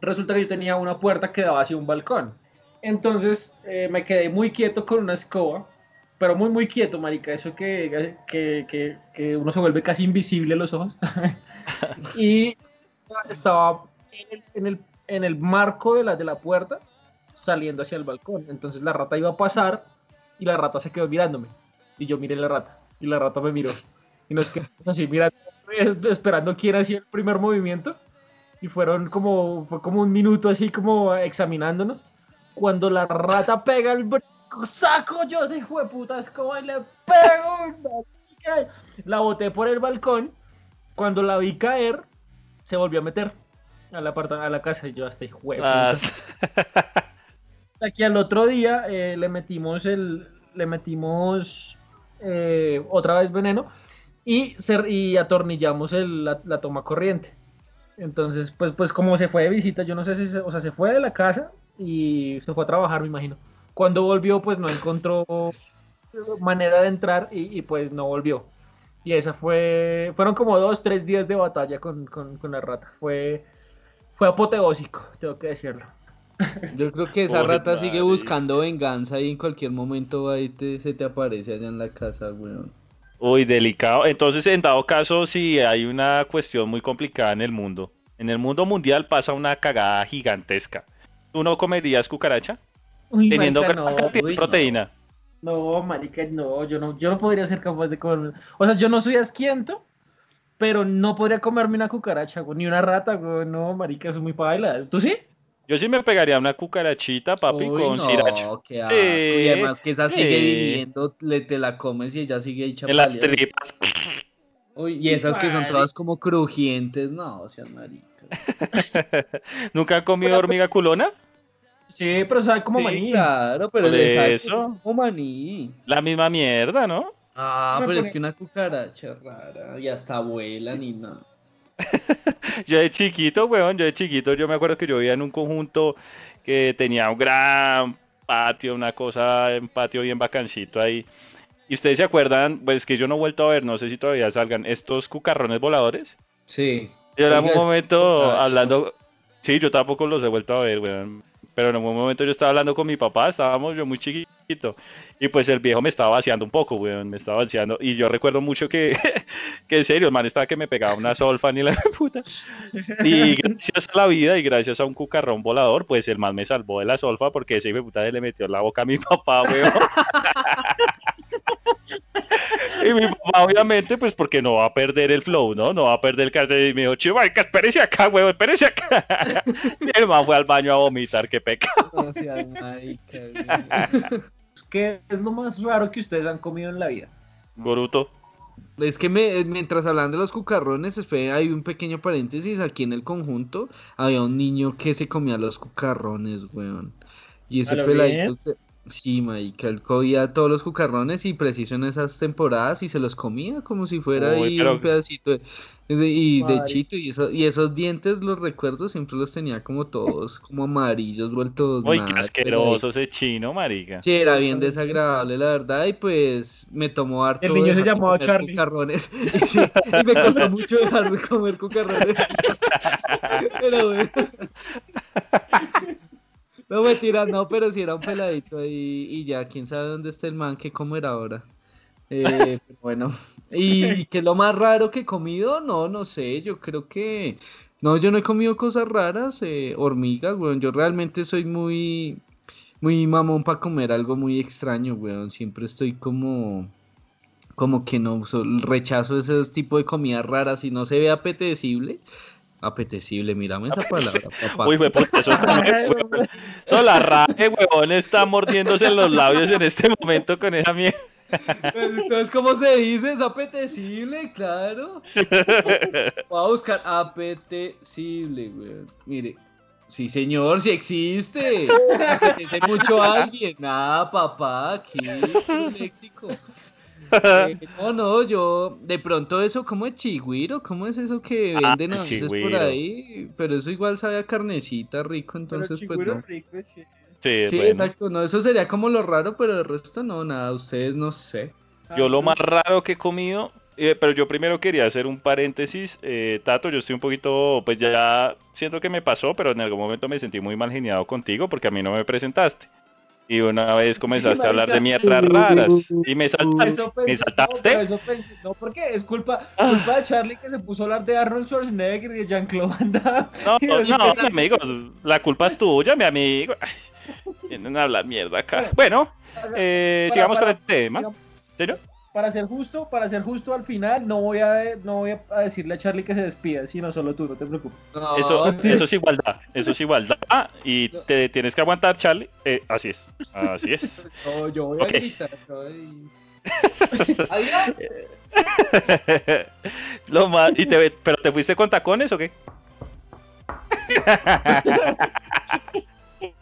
S3: resulta que yo tenía una puerta que daba hacia un balcón. Entonces, eh, me quedé muy quieto con una escoba, pero muy, muy quieto, marica. Eso que, que, que, que uno se vuelve casi invisible los ojos. <laughs> y estaba en el, en el, en el marco de la, de la puerta, saliendo hacia el balcón. Entonces, la rata iba a pasar y la rata se quedó mirándome. Y yo miré la rata, y la rata me miró. Y nos quedamos así mirando, esperando quién hacía el primer movimiento. Y fueron como, fue como un minuto así como examinándonos. Cuando la rata pega el brinco, saco yo ese hijo de puta escoba y le pego. La boté por el balcón. Cuando la vi caer, se volvió a meter a la, a la casa y yo hasta hijo de puta. <laughs> Aquí al otro día eh, le metimos el, le metimos eh, otra vez veneno y, cer- y atornillamos la, la toma corriente. Entonces, pues, pues como se fue de visita, yo no sé si, se, o sea, se fue de la casa y se fue a trabajar, me imagino. Cuando volvió, pues no encontró manera de entrar y, y, pues no volvió. Y esa fue, fueron como dos, tres días de batalla con, con, con la rata. Fue, fue apoteósico, tengo que decirlo. <laughs>
S2: Yo creo que esa rata sigue buscando venganza y en cualquier momento va y te, se te aparece allá en la casa, weón.
S4: Uy, delicado. Entonces, en dado caso, si hay una cuestión muy complicada en el mundo, en el mundo mundial pasa una cagada gigantesca. ¿Tú no comerías cucaracha?
S3: Uy,
S4: Teniendo
S3: marica,
S4: gran
S3: no.
S4: cantidad de
S2: uy, no.
S4: proteína.
S3: No, marica, no, yo no, yo no podría ser capaz de comerme. O sea, yo no soy asquiento, pero no podría comerme una cucaracha, güey, ni una rata, güey. No, marica, eso es muy paila. ¿Tú sí?
S4: Yo sí me pegaría una cucarachita, papi,
S2: Uy,
S4: con
S2: no,
S4: sriracha.
S2: qué asco. Y además que esa sigue
S4: sí.
S2: dividiendo, le, te la comes y ella sigue hecha
S4: En las tripas.
S2: Uy, y esas que son todas como crujientes, no, o sea, marica. <laughs>
S4: ¿Nunca han comido
S3: Pero,
S4: hormiga culona?
S3: Sí, pero sabe como
S2: Sí,
S3: maní.
S2: claro, pero de esa
S4: eso.
S2: es como maní.
S4: La misma mierda, ¿no?
S2: Ah, pero es que una cucaracha rara y hasta vuelan y no. <laughs>
S4: Yo de chiquito, weón, yo de chiquito, yo me acuerdo que yo vivía en un conjunto que tenía un gran patio, una cosa, un patio bien bacancito ahí. Y ustedes se acuerdan, pues que yo no he vuelto a ver, no sé si todavía salgan, estos cucarrones voladores.
S2: Sí.
S4: Yo en algún momento hablando, sí, yo tampoco los he vuelto a ver, weón. Pero en algún momento yo estaba hablando con mi papá, estábamos yo muy chiquito. Y pues el viejo me estaba vaciando un poco, weón, me estaba vaciando. Y yo recuerdo mucho que, <laughs> que en serio, el man estaba que me pegaba una solfa ni la puta. Y gracias a la vida y gracias a un cucarrón volador, pues el man me salvó de la solfa porque ese hijo de puta le metió en la boca a mi <laughs> papá, weón. Y mi papá, obviamente, pues porque no va a perder el flow, ¿no? No va a perder el cartel. Y me dijo, chivaca, espérese acá, weón, espérese acá. <laughs> Y el man fue al baño a vomitar, qué pecado.
S2: Güey.
S3: ¿Qué es lo más raro que ustedes han comido en la vida?
S4: Boruto.
S2: Es que me- mientras hablan de los cucarrones, hay un pequeño paréntesis. Aquí en el conjunto había un niño que se comía los cucarrones, weón. Y ese
S3: ¿A lo
S2: peladito,
S3: bien?
S2: se- sí, marica, él comía todos los cucarrones y preciso en esas temporadas y se los comía como si fuera
S4: Uy,
S2: ahí
S4: pero-
S2: un pedacito de, de- y de chito. Y, eso- y esos dientes, los recuerdo, siempre los tenía como todos, como amarillos, vueltos
S4: Uy, qué asqueroso ese chino, marica.
S2: Sí, era bien desagradable, la verdad, y pues me tomó harto.
S3: El niño se llamaba Charlie.
S2: Cucarrones. <laughs> Y, sí, y me costó <laughs> mucho dejar de comer cucarrones. <laughs> Pero bueno. No mentira, no, pero si era un peladito ahí y ya, quién sabe dónde está el man que comer ahora. Eh, bueno, y que lo más raro que he comido, no, no sé, yo creo que no, yo no he comido cosas raras, eh, hormigas, weón, yo realmente soy muy, muy mamón para comer algo muy extraño, weón, siempre estoy como, como que no, rechazo ese tipo de comidas raras, si no se ve apetecible, apetecible, mírame esa palabra, <laughs> papá.
S4: Uy, güey, pues eso está. <laughs> Eso la RAE, huevón, está mordiéndose los labios en este momento con esa mierda.
S2: Entonces, ¿cómo se dice? Es apetecible, claro. <laughs> Voy a buscar apetecible, weón. Mire, Sí, señor, sí existe. Apetece mucho a alguien. Nada, papá, aquí léxico. Eh, no, no, yo de pronto eso como es chigüiro, ¿cómo es eso que
S4: Ah,
S2: venden a
S4: el
S2: veces por ahí? Pero eso igual sabe a carnecita rico, entonces pues no.
S4: Sí,
S2: Sí,
S4: bueno.
S2: exacto, no, eso sería como lo raro, pero el resto no, nada, ustedes no sé.
S4: Yo lo más raro que he comido, eh, pero yo primero quería hacer un paréntesis, eh, Tato, yo estoy un poquito, pues ya siento que me pasó, pero en algún momento me sentí muy mal geniado contigo porque a mí no me presentaste. Y una vez comenzaste a hablar de mierdas raras y me saltaste,
S3: Eso
S4: me
S3: pensé, no,
S4: saltaste.
S3: pero eso pensé, no, porque es culpa,
S4: Ah.
S3: culpa de Charlie que se puso a hablar de Arnold Schwarzenegger y de Jean-Claude Van Damme.
S4: No, <laughs> no, no, amigos, la culpa es tuya, mi amigo. Ay, vienen a hablar mierda acá. Bueno, eh,
S3: Para-
S4: sigamos
S3: para-
S4: con el tema.
S3: digamos,
S4: ¿Serio?
S3: Para ser justo, para ser justo al final, no voy a, no voy a decirle a Charlie que se despida, sino solo tú, no te preocupes.
S2: No,
S4: Eso, es igualdad, eso es igualdad. Ah, y te tienes que aguantar, Charlie. Eh, así es, así es.
S3: No, yo voy
S4: Ok.
S3: a gritar. yo y- <laughs>
S2: Adiós. <laughs>
S4: Lo más, y te, ¿Pero te fuiste con tacones o qué? <laughs>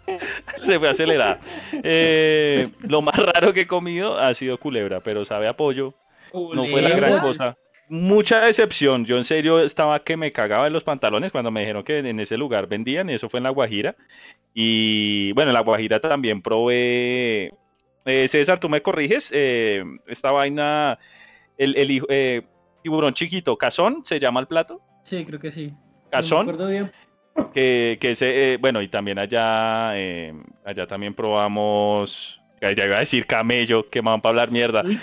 S4: <laughs> Se fue acelerada. Eh, lo más raro que he comido ha sido culebra, pero sabe a pollo. No fue la gran
S3: Culebra.
S4: cosa. Mucha decepción. Yo en serio estaba que me cagaba en los pantalones cuando me dijeron que en ese lugar vendían, y eso fue en La Guajira. Y bueno, en La Guajira también probé. eh, César, tú me corriges. eh, esta vaina, el, el hijo- eh, tiburón chiquito, cazón, se llama el plato.
S3: Sí, creo que sí. No me
S4: Cazón,
S3: acuerdo bien.
S4: Que, que ese, eh, bueno, y también allá, eh, allá también probamos. Ya iba a decir camello, que me van para hablar mierda.
S3: Uy,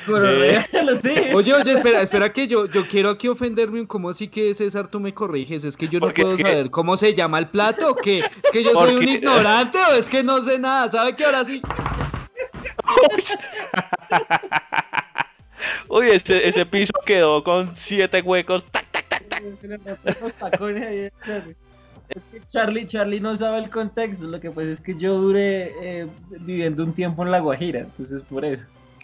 S3: sé. <laughs>
S2: Oye, oye, espera, espera que yo, yo quiero aquí ofenderme un cómo así que César tú me corriges, es que yo no
S4: Porque
S2: puedo
S4: que-
S2: saber cómo se llama el plato o qué, es que yo soy un ignorante o es que no sé nada, ¿sabe que ahora sí? <laughs>
S4: Uy, ese, ese piso quedó con siete huecos. tac, tac, tac, tac.
S3: Es que Charlie, Charlie no sabe el contexto. Lo que pasa es que yo duré eh, viviendo un tiempo en La Guajira, entonces por eso.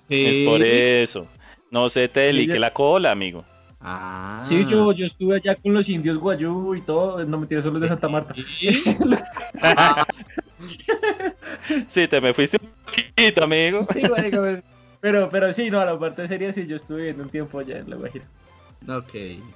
S4: Es por eso. No se te delique la cola, amigo.
S2: Ah.
S3: Sí, yo, yo estuve allá con los indios guayú y todo. No me solo de Santa Marta.
S2: ¿Sí? <laughs>
S4: Sí, te me fuiste un poquito, amigo.
S3: Sí, pero, pero sí, no, a la parte seria sí, yo estuve viviendo un tiempo allá en La Guajira.
S2: Ok,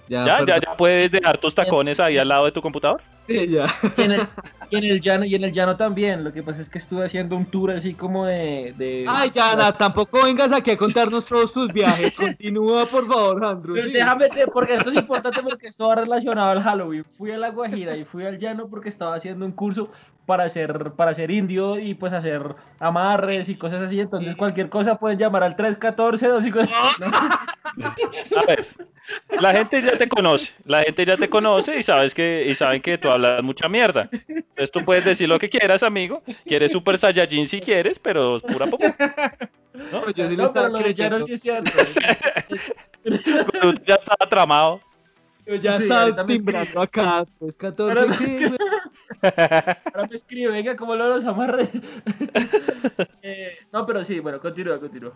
S2: ya,
S4: Ya, ya, puedes dejar tus tacones ahí al lado de tu computador.
S2: Sí, ya.
S3: Y en, el, y en el llano, y en el llano también. Lo que pasa es que estuve haciendo un tour así como de. de
S2: Ay, ya, Ana, tampoco vengas aquí a contarnos todos tus viajes. Continúa, por favor, Andrew.
S3: Pero
S2: sí.
S3: déjame, porque esto es importante porque esto va relacionado al Halloween. Fui a La Guajira y fui al llano porque estaba haciendo un curso para ser, para ser indio y pues hacer amarres y cosas así. Entonces cualquier cosa pueden llamar al 314 250. <laughs>
S4: A ver, la gente ya te conoce, la gente ya te conoce y sabes que y saben que tú hablas mucha mierda. Entonces tú puedes decir lo que quieras, amigo. Quieres Super Saiyajin si quieres, pero es pura poco.
S2: No, yo sí
S3: No,
S2: estaba
S3: pero lo llano
S2: creyendo.
S3: sí es cierto. <laughs>
S4: Tú ya estaba tramado.
S2: Yo ya
S3: Sí,
S2: estaba timbrando acá. Pues 14.
S3: Ahora me
S2: ¿qué, güey? <laughs>
S3: Ahora me escribe, venga, ¿cómo lo los amarres? <laughs> Eh, no, pero sí, bueno, continúa, continúa.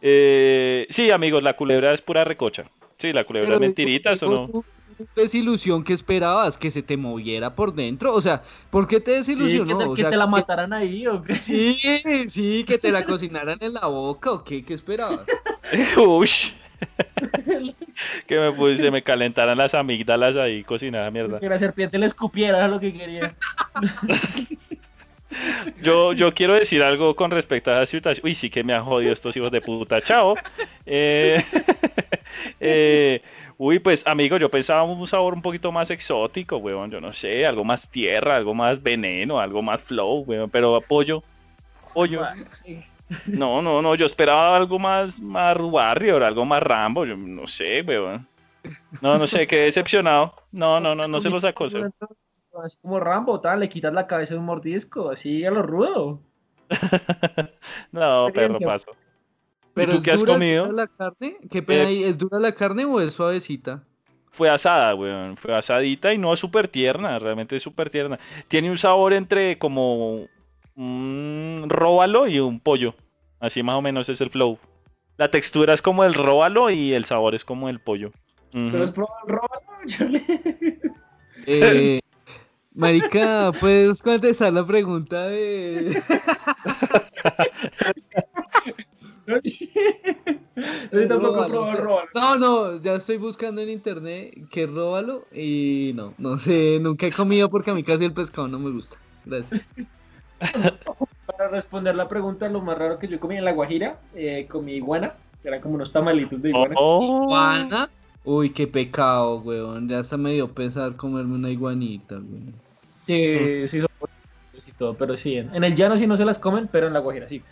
S4: Eh, sí, amigos, la culebra es pura recocha. Sí, la culebra
S2: Pero
S4: es mentirita, eso
S2: digo,
S4: no.
S2: tu desilusión que esperabas que se te moviera por dentro. O sea, ¿por qué te
S3: Sí, ¿qué
S2: desilusionó?
S3: tal
S2: o
S3: que
S2: sea,
S3: te la
S2: ¿qué-
S3: mataran ahí o qué?
S2: Sí, sí, que te la cocinaran en la boca o qué, qué esperabas. <laughs>
S4: Uy. <laughs> que me puse, se me calentaran las amígdalas ahí cocinada mierda.
S3: Que la serpiente le escupiera era lo que quería. <laughs>
S4: Yo, yo quiero decir algo con respecto a esa situación. Uy, sí que me han jodido estos hijos de puta. Chao. Eh, <laughs> eh, uy, pues, amigo, yo pensaba un sabor un poquito más exótico, weón. Yo no sé, algo más tierra, algo más veneno, algo más flow, weón. Pero pollo, pollo. No, no, no, yo esperaba algo más, más Warrior, algo más Rambo. Yo no sé, weón. No, no sé, qué decepcionado. No, no, no, no se lo sacó.
S3: Así como Rambo, tal, le quitas la cabeza de un mordisco, así a lo rudo.
S4: No, perro, paso.
S2: Pero
S4: tú
S2: es
S4: qué has comido?
S2: dura la carne? ¿Qué pena
S4: Eh,
S2: ahí? ¿Es dura la carne o es suavecita?
S4: Fue asada, weón. Fue asadita y no es súper tierna, realmente es súper tierna. Tiene un sabor entre como un róbalo y un pollo. Así más o menos es el flow. La textura es como el róbalo y el sabor es como el pollo.
S3: ¿Pero has probado el róbalo? <laughs>
S2: Eh, Marica, ¿puedes contestar la pregunta de. <laughs>
S3: Tampoco
S2: Róbalo,
S3: róbalo.
S2: No, no, ya estoy buscando en internet que róbalo y no, no sé, nunca he comido porque a mí casi el pescado no me gusta. Gracias. <laughs>
S3: Para responder la pregunta, lo más raro que yo comí en La Guajira, eh, comí iguana, que eran como unos tamalitos de iguana.
S4: Oh.
S2: ¿Iguana? Uy, qué pecado, weón. Ya hasta me dio pesar comerme una iguanita, weón.
S3: Sí, sí, son y todo, pero sí, en, en el llano sí no se las comen, pero en La Guajira sí.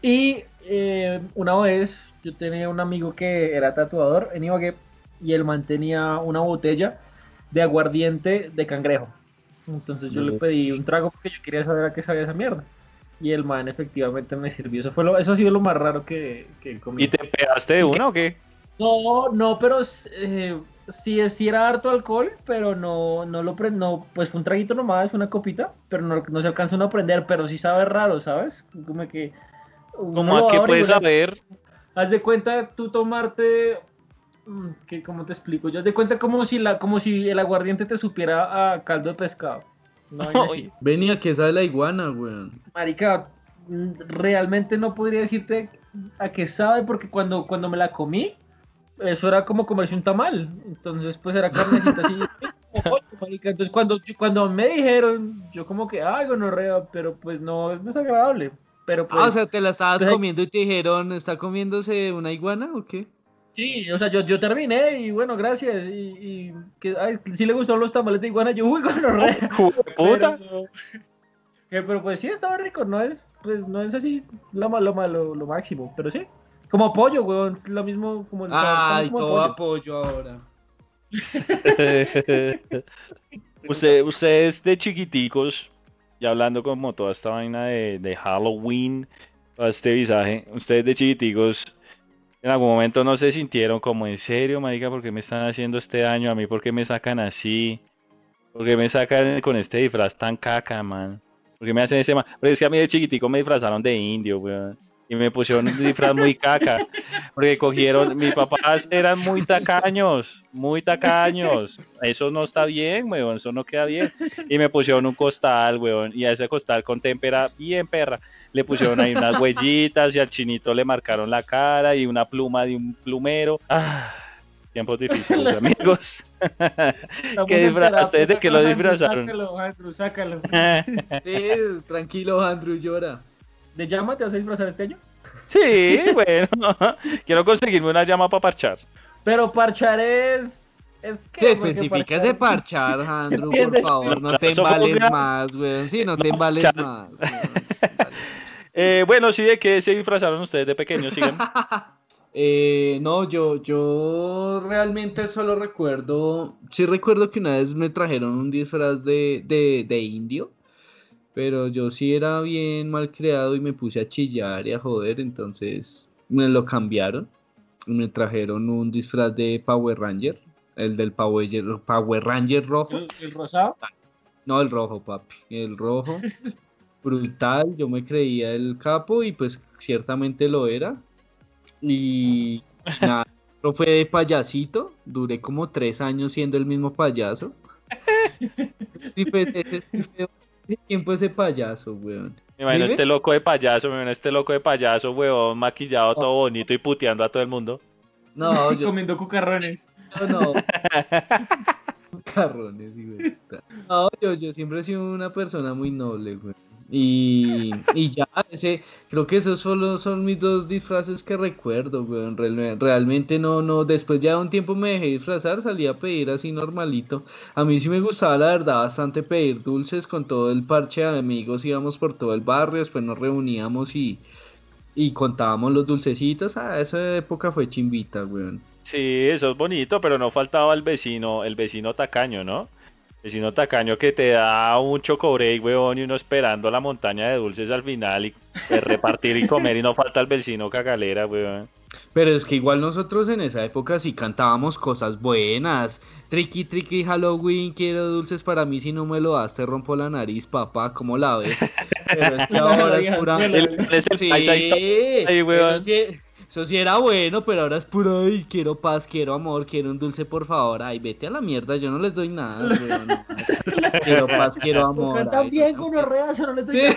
S3: Y eh, una vez yo tenía un amigo que era tatuador en Ibagué y él mantenía una botella de aguardiente de cangrejo. Entonces yo le pedí un trago porque yo quería saber a qué sabía esa mierda. Y el man efectivamente me sirvió. Eso, fue lo, eso ha sido lo más raro que, que comí.
S4: ¿Y te pegaste de una o qué?
S3: No, no, pero eh, sí, es- sí era harto alcohol, pero no, no lo no, pues fue un traguito nomás, fue una copita, pero no, no se alcanza uno a aprender, pero sí sabe raro, ¿sabes? Como que...
S4: ¿Cómo a qué puedes saber?
S3: Haz de cuenta tú tomarte... mm, que ¿Cómo te explico? Yo de cuenta como si, la, como si el aguardiente te supiera a caldo de pescado. No. <laughs>
S2: Venía, que sabe la iguana, weón.
S3: Marica, mm, realmente no podría decirte a qué sabe porque cuando, cuando me la comí, eso era como comerse un tamal. Entonces, pues era carnecita así. <laughs> Entonces, cuando, cuando me dijeron, yo como que, ay, gonorrea, pero pues no es desagradable. Pero pues,
S2: Ah, o sea, ¿te la estabas
S3: pues,
S2: comiendo y te dijeron, ¿está comiéndose una iguana o qué?
S3: Sí, o sea, yo, yo terminé y bueno, gracias. Y, y que, ay, sí le gustaron los tamales de iguana, yo, uy, gonorrea.
S4: Puta.
S3: Pero, que, pero pues sí, estaba rico, no es, pues no es así lo malo, malo, lo máximo, pero sí. Como pollo, weón, es lo mismo como el
S2: Ay,
S3: como
S2: todo
S3: pollo.
S2: apoyo ahora. <laughs>
S4: Usted, ustedes de chiquiticos, ya hablando como toda esta vaina de, de Halloween, todo este visaje, ustedes de chiquiticos, en algún momento no se sintieron como en serio, marica, ¿por qué me están haciendo este daño a mí? ¿Por qué me sacan así? ¿Por qué me sacan con este disfraz tan caca, man? ¿Por qué me hacen ese man? Porque es que a mí de chiquitico me disfrazaron de indio, weón. Y me pusieron un disfraz muy caca. Porque cogieron, mis papás eran muy tacaños, muy tacaños. Eso no está bien, weón, eso no queda bien. Y me pusieron un costal, weón. Y a ese costal con témpera bien perra. Le pusieron ahí unas huellitas y al chinito le marcaron la cara y una pluma de un plumero. Ah, tiempos difíciles, <laughs> amigos. ¿Qué ustedes de qué lo disfrazaron?
S3: Sácalo, Andrew, sácalo. <laughs>
S2: Sí, tranquilo, Andrew, llora.
S3: ¿De llama te vas a disfrazar este año?
S4: Sí, <laughs> bueno. Quiero conseguirme una llama para parchar.
S3: Pero parchar es... es
S2: Sí,
S3: que,
S2: especifica ese parchar, <laughs> Andrew, por favor, no te embales más, weón. <laughs> Sí, no te embales
S4: Parchar.
S2: más. weón.
S4: Eh, bueno, sí, ¿de qué se disfrazaron ustedes de pequeños? Sigan.
S2: Eh, no, yo, yo realmente solo recuerdo, sí recuerdo que una vez me trajeron un disfraz de, de, de indio, pero yo sí era bien mal creado y me puse a chillar y a joder, entonces me lo cambiaron y me trajeron un disfraz de Power Ranger, el del Power, Power Ranger rojo.
S3: ¿El, el rosado?
S2: No, el rojo, papi. El rojo. <laughs> Brutal. Yo me creía el capo y pues ciertamente lo era. Y nada, fue de payasito. Duré como tres años siendo el mismo payaso. Y pues ese fue payaso, weón.
S4: Me imagino
S2: Dime.
S4: este loco de payaso, me imagino este loco de payaso, weón, maquillado todo bonito y puteando a todo el mundo.
S2: No, <laughs> yo
S3: Comiendo cucarrones.
S2: yo no. <laughs> Carrones, hijo de puta. No, yo, yo siempre he sido una persona muy noble, güey. Y, y ya, ese, creo que esos solo son mis dos disfraces que recuerdo. Real- realmente no, no, después ya un tiempo me dejé disfrazar, salí a pedir así normalito. A mí sí me gustaba, la verdad, bastante pedir dulces con todo el parche de amigos, íbamos por todo el barrio, después nos reuníamos y, y contábamos los dulcecitos. Ah, esa época fue chimbita, güey.
S4: Sí, eso es bonito, pero no faltaba el vecino, el vecino tacaño, ¿no? Vecino tacaño que te da un chocobreak, weón, y uno esperando la montaña de dulces al final y repartir y comer y no falta el vecino cagalera, weón.
S2: Pero es que igual nosotros en esa época sí cantábamos cosas buenas. Tricky, tricky, Halloween, quiero dulces para mí, si no me lo das te rompo la nariz, papá, ¿cómo la ves? Pero es que <laughs> ahora es pura... Sí, eso sí, era bueno, pero ahora es puro, ay, quiero paz, quiero amor, quiero un dulce, por favor. Ay, vete a la mierda, yo no les doy nada, weón. <laughs> Quiero paz, quiero amor.
S3: Cantan
S2: ay,
S3: bien con orreas, no les doy
S2: Sí. <laughs>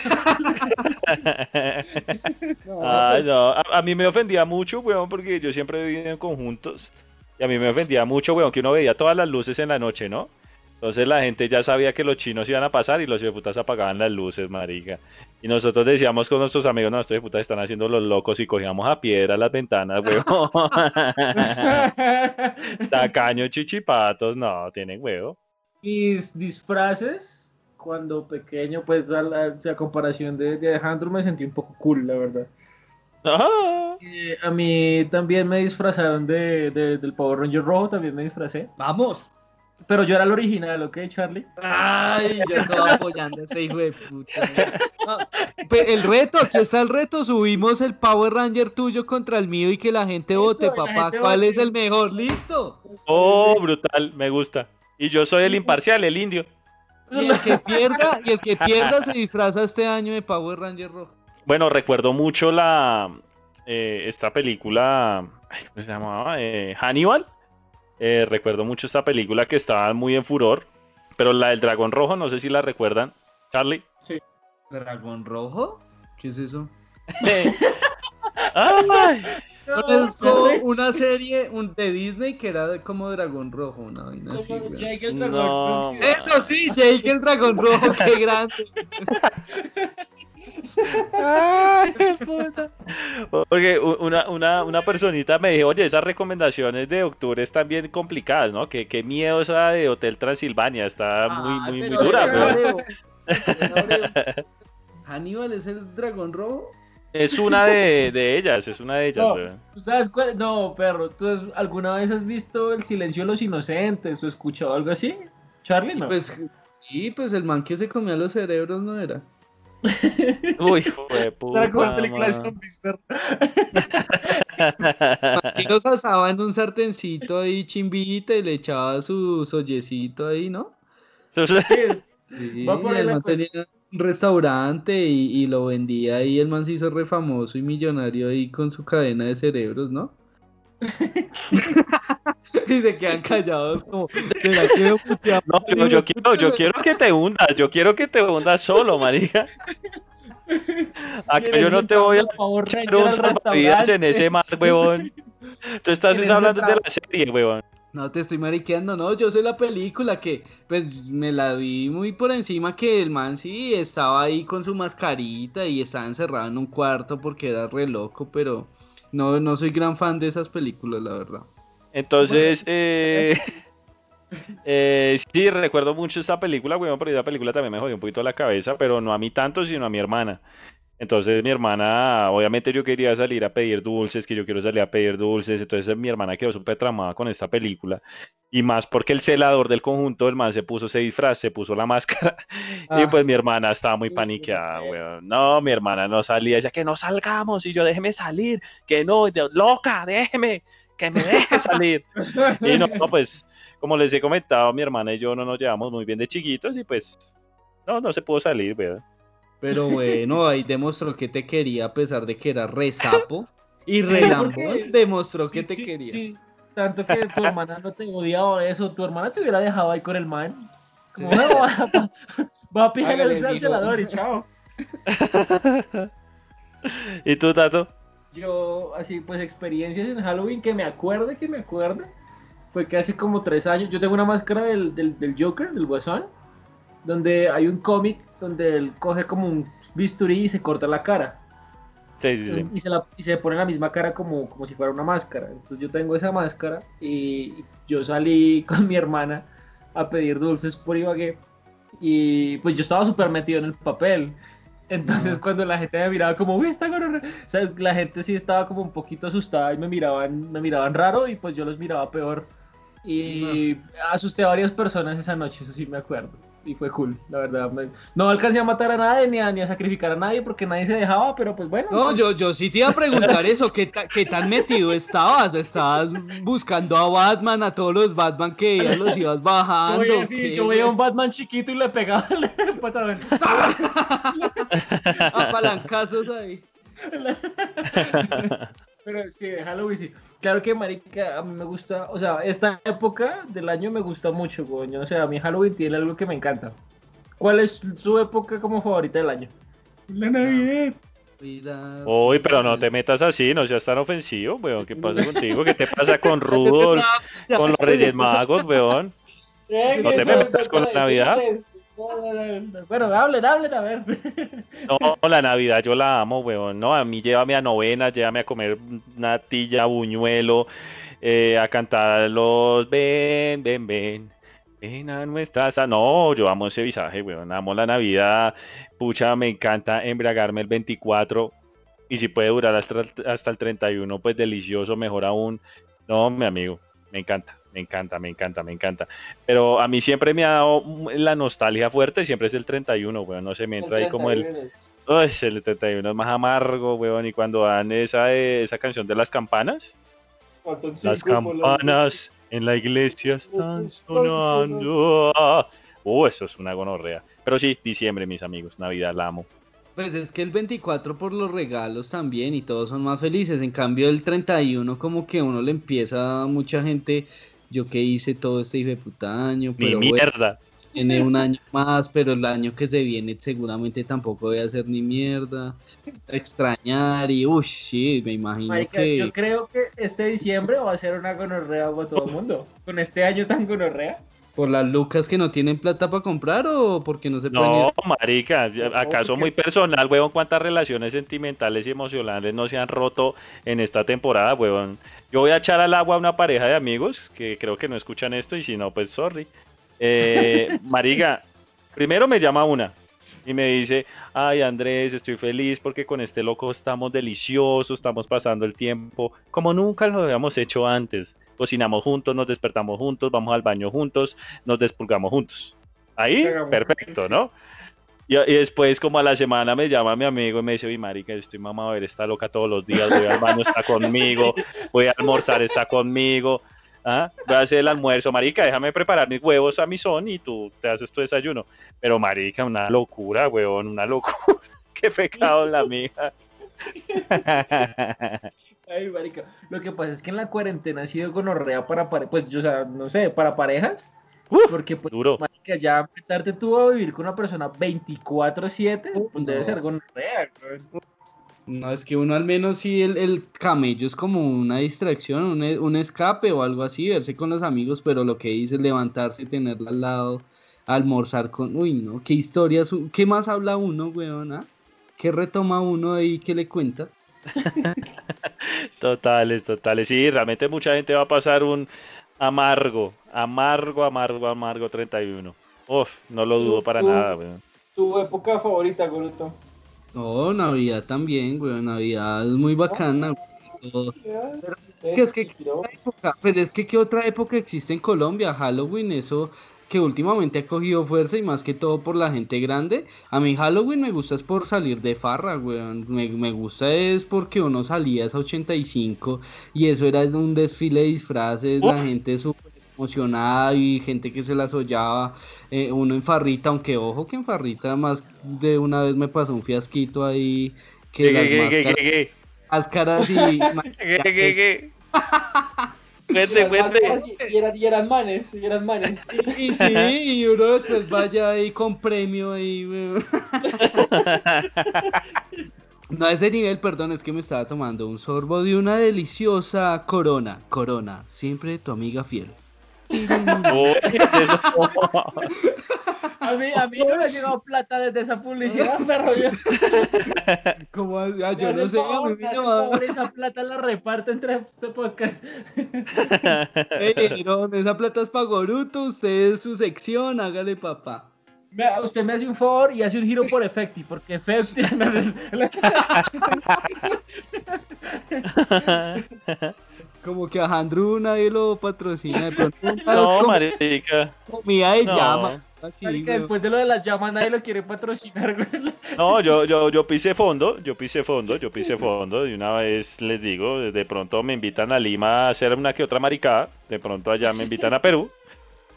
S3: No,
S4: Ay,
S3: pues,
S4: no, a, a mí me ofendía mucho, weón, porque yo siempre he vivido en conjuntos. Y a mí me ofendía mucho, weón, que uno veía todas las luces en la noche, ¿no? Entonces la gente ya sabía que los chinos iban a pasar y los de putas apagaban las luces, marica. Y nosotros decíamos con nuestros amigos, no, estos de putas están haciendo los locos y cogíamos a piedra las ventanas, weón. <laughs> Tacaño chichipatos, no, tienen huevo.
S3: Mis disfraces, cuando pequeño, pues a, la, a comparación de, de Alejandro, me sentí un poco cool, la verdad. Eh, a mí también me disfrazaron de, de- del Power Ranger rojo, también me disfracé.
S2: Vamos.
S3: Pero yo era el original, ¿ok, Charlie?
S2: Ay, yo estaba apoyando a ese hijo de puta. No, pe- el reto, aquí está el reto. Subimos el Power Ranger tuyo contra el mío y que la gente
S3: Eso,
S2: vote,
S3: la
S2: papá.
S3: gente
S2: ¿Cuál
S3: vote.
S2: es el mejor? ¿Listo?
S4: Oh, brutal, me gusta. Y yo soy el imparcial, el indio.
S2: Y el que pierda, y el que pierda se <laughs> disfraza este año de Power Ranger rojo.
S4: Bueno, recuerdo mucho la eh, esta película, ay, ¿cómo se llamaba? Eh, Hannibal. Eh, recuerdo mucho esta película que estaba muy en furor, pero la del dragón rojo, no sé si la recuerdan. Charlie.
S2: ¿Dragón rojo? ¿Qué es eso? <laughs>
S4: Ay,
S2: es como una serie un, de Disney que era como Dragón Rojo, una vaina así,
S3: Como
S2: güey.
S3: Jake el
S4: No.
S2: Eso sí, Jake el Dragón Rojo, qué grande. <laughs>
S4: ay, puta. Porque una, una, una personita me dijo, oye, esas recomendaciones de octubre están bien complicadas, ¿no? Qué, qué miedo esa de Hotel Transilvania, está muy,
S2: Ay,
S4: muy, muy
S2: pero
S4: dura, pero
S2: abreo. Hannibal <laughs> es el dragón rojo.
S4: es una de, de ellas, es una de ellas,
S3: No.
S4: weón.
S3: ¿Tú sabes cuál? No, perro, ¿tú has- alguna vez has visto El silencio de los inocentes o escuchado algo así? Charlie, no.
S2: Pues sí, pues el man que se comía los cerebros no era.
S4: Uy, <laughs> hijo de puta.
S3: Era como una película de zombies, perro. <laughs>
S2: Que los asaba en un sartencito ahí chimbita y le echaba su sollecito ahí, ¿no? <laughs> Sí,
S3: Va por
S2: y el
S3: la
S2: tenía un restaurante y, y lo vendía y el man se hizo re famoso y millonario ahí con su cadena de cerebros, ¿no? <laughs> y se quedan callados como, ¿será que me putea
S4: no, yo, yo quiero, yo quiero que te hundas, yo quiero que te hundas solo, marica. <laughs> Acá yo no te voy a
S3: Power
S4: echar un
S3: al
S4: salvavidas en ese mar, huevón. Tú estás hablando de la serie, huevón.
S2: No te estoy mariqueando, no, yo sé la película que pues me la vi muy por encima que el man sí estaba ahí con su mascarita y estaba encerrado en un cuarto porque era re loco, pero no, no soy gran fan de esas películas, la verdad.
S4: Entonces, eh, eh, sí, recuerdo mucho esta película, weón, pero esa película también me jodió un poquito la cabeza, pero no a mí tanto, sino a mi hermana. Entonces mi hermana, obviamente yo quería salir a pedir dulces, que yo quiero salir a pedir dulces, entonces mi hermana quedó súper tramada con esta película, y más porque el celador del conjunto, el man se puso ese disfraz, se puso la <laughs> máscara, y
S2: Ah.
S4: pues mi hermana estaba muy paniqueada, weón. No, mi hermana no salía, decía que no salgamos, y yo déjeme salir, que no, loca, déjeme, que me deje salir. Y no, no, pues, como les he comentado, mi hermana y yo no nos llevamos muy bien de chiquitos y pues, no, no se pudo salir, weón.
S2: Pero bueno, ahí demostró que te quería a pesar de que era re sapo y re
S3: Sí,
S2: lambón,
S3: porque-
S2: demostró que te
S3: sí,
S2: quería.
S3: sí. Tanto que tu hermana no te odiaba eso, tu hermana te hubiera dejado ahí con el man. Como, no, va, va, va a pijar el
S2: mijo.
S3: cancelador y chao.
S4: ¿Y tú, Tato?
S3: Yo, así, pues experiencias en Halloween que me acuerde, que me acuerde, fue que hace como tres años, yo tengo una máscara del, del, del Joker, del Guasón, donde hay un cómic donde él coge como un bisturí y se corta la cara.
S4: Sí, sí, sí.
S3: Y se, la, y se pone la misma cara como, como si fuera una máscara. Entonces yo tengo esa máscara y yo salí <laughs> con mi hermana a pedir dulces por Ibagué y pues yo estaba súper metido en el papel. Entonces cuando la gente me miraba como, uy, está gonorrea", o sea, la gente sí estaba como un poquito asustada y me miraban, me miraban raro y pues yo los miraba peor. Y asusté a varias personas esa noche, eso sí me acuerdo. Y fue cool, la verdad. No alcancé a matar a nadie ni a, ni a sacrificar a nadie porque nadie se dejaba, pero pues bueno.
S2: No, yo, yo sí te iba a preguntar eso, ¿qué, ta- qué tan metido estabas? ¿Estabas buscando a Batman, a todos los Batman que ya los ibas
S3: Yo
S2: bajando?
S3: veía, sí, yo veía un Batman chiquito y le pegaba el <laughs> pantalón.
S2: A <laughs> palancazos ahí. <laughs>
S3: Pero sí, de Halloween sí. Claro que, marica, a mí me gusta, o sea, esta época del año me gusta mucho, coño. O sea, a mí Halloween tiene algo que me encanta. ¿Cuál es su época como favorita del año? La Navidad.
S2: Cuidado.
S4: Uy, pero no te metas así, no seas tan ofensivo, weón. ¿Qué pasa contigo? ¿Qué te pasa con Rudolf, con los Reyes Magos, weón? No te metas con la Navidad.
S3: Bueno, hablen, hablen, a ver.
S4: No, la Navidad yo la amo, weón. No, a mí llévame a novena, llévame a comer natilla, buñuelo, eh, a cantar los ven, ven, ven. Ven a nuestra sa-". No, yo amo ese visaje, weón. Amo la Navidad. Pucha, me encanta embriagarme el 24. Y si puede durar hasta, hasta el 31, pues delicioso, mejor aún. No, mi amigo, me encanta, me encanta, me encanta, me encanta. Pero a mí siempre me ha dado la nostalgia fuerte, siempre es el 31, weón. No se me entra ahí como el. Uy, el 31 es más amargo, weón. Y cuando dan esa, eh, esa canción de las campanas, las campanas en la iglesia están sonando. Uh, eso es una gonorrea. Pero sí, diciembre, mis amigos, Navidad la amo.
S2: Pues es que el 24 por los regalos también y todos son más felices. En cambio el 31 como que uno le empieza a mucha gente, yo que hice todo este hijo de puta año,
S4: Ni
S2: pero bueno,
S4: mierda.
S2: tiene un año más, pero el año que se viene seguramente tampoco voy a hacer ni mierda. Extrañar y uy, sí, me imagino
S3: Marica,
S2: que
S3: yo creo que este diciembre va a ser una gonorrea para todo el mundo. Con este año tan gonorrea.
S2: por las lucas que no tienen plata para comprar o porque no se pueden
S4: No,
S2: ir.
S4: marica, acaso muy personal, weón, cuántas relaciones sentimentales y emocionales no se han roto en esta temporada, weón. Yo voy a echar al agua a una pareja de amigos que creo que no escuchan esto y si no, pues sorry. Eh, <laughs> marica, primero me llama una y me dice, ay Andrés, estoy feliz porque con este loco estamos deliciosos, estamos pasando el tiempo como nunca lo habíamos hecho antes. Cocinamos juntos, nos despertamos juntos, vamos al baño juntos, nos despulgamos juntos. Ahí, perfecto, ¿no? Y, después, como a la semana, me llama mi amigo y me dice, oye, marica, yo estoy mamado ver, está loca todos los días, voy al baño, está conmigo, voy a almorzar, está conmigo, ¿ah? voy a hacer el almuerzo, marica, déjame preparar mis huevos a mi son y tú te haces tu desayuno. Pero, marica, una locura, weón, una locura. <laughs> Qué pecado la mija. <laughs>
S3: Ay, marica. Lo que pasa es que en la cuarentena ha sido gonorrea para parejas. Pues, yo, o sea, no sé, para parejas. Porque, pues,
S4: Duro.
S3: marica, ya enfrentarte tú a vivir con una persona 24-7, pues debe ser gonorrea, güey.
S2: No, es que uno al menos sí, el, el camello es como una distracción, un, un escape o algo así, verse con los amigos, pero lo que dice es levantarse y tenerla al lado, almorzar con... Uy, no, qué historias, qué más habla uno, weón, ah? ¿Qué retoma uno ahí, qué le cuenta? <laughs>
S4: Totales, totales. Sí, realmente mucha gente va a pasar un amargo, amargo, amargo, amargo 31. Uf, no lo dudo para
S3: Tú-
S4: nada, weón.
S3: ¿Tu época favorita, Goruto?
S2: No, Navidad también, weón, Navidad es muy bacana. todo. Que es que otra época, pero es que qué otra época existe en Colombia, Halloween, eso que últimamente ha cogido fuerza y más que todo por la gente grande. A mí Halloween me gusta es por salir de farra, weón. Me, me gusta es porque uno salía esa 85 y eso era un desfile de disfraces, la gente súper emocionada y gente que se las hollaba, eh, uno en farrita, aunque ojo que en farrita más de una vez me pasó un fiasquito ahí que
S4: ¿Qué,
S2: las
S4: qué,
S2: máscaras,
S4: qué,
S2: máscaras y <laughs>
S4: Cuente, cuente.
S3: Y eran, <laughs> y eran manes, y eran manes.
S2: Y sí, y uno después vaya ahí con premio ahí. weón. <laughs> No a ese nivel, perdón, es que me estaba tomando un sorbo de una deliciosa corona. Corona, siempre tu amiga fiel.
S4: Uy, ¿qué es eso? <laughs>
S3: A mí, a mí no me ha llegado plata desde esa publicidad, perro. Yo, <laughs>
S2: ¿Cómo? Ah, yo no sé,
S3: favor, me favor, esa plata la reparte entre este podcast. <laughs>
S2: Ey, no, esa plata es para Goruto, usted es su sección, hágale papá.
S3: Usted me hace un favor y hace un giro por Efecti, porque Efecti.
S2: Como que a Handru nadie lo patrocina, de pronto <laughs>
S4: No, marica.
S2: comida de
S4: No.
S2: llama. Así,
S3: Marica, después de lo de las llamas, nadie lo quiere patrocinar. güey.
S4: No, <laughs> yo, yo, yo pisé fondo, yo pisé fondo, yo pisé fondo. Y una vez les digo, de pronto me invitan a Lima a hacer una que otra maricada. De pronto allá me invitan a <laughs> Perú,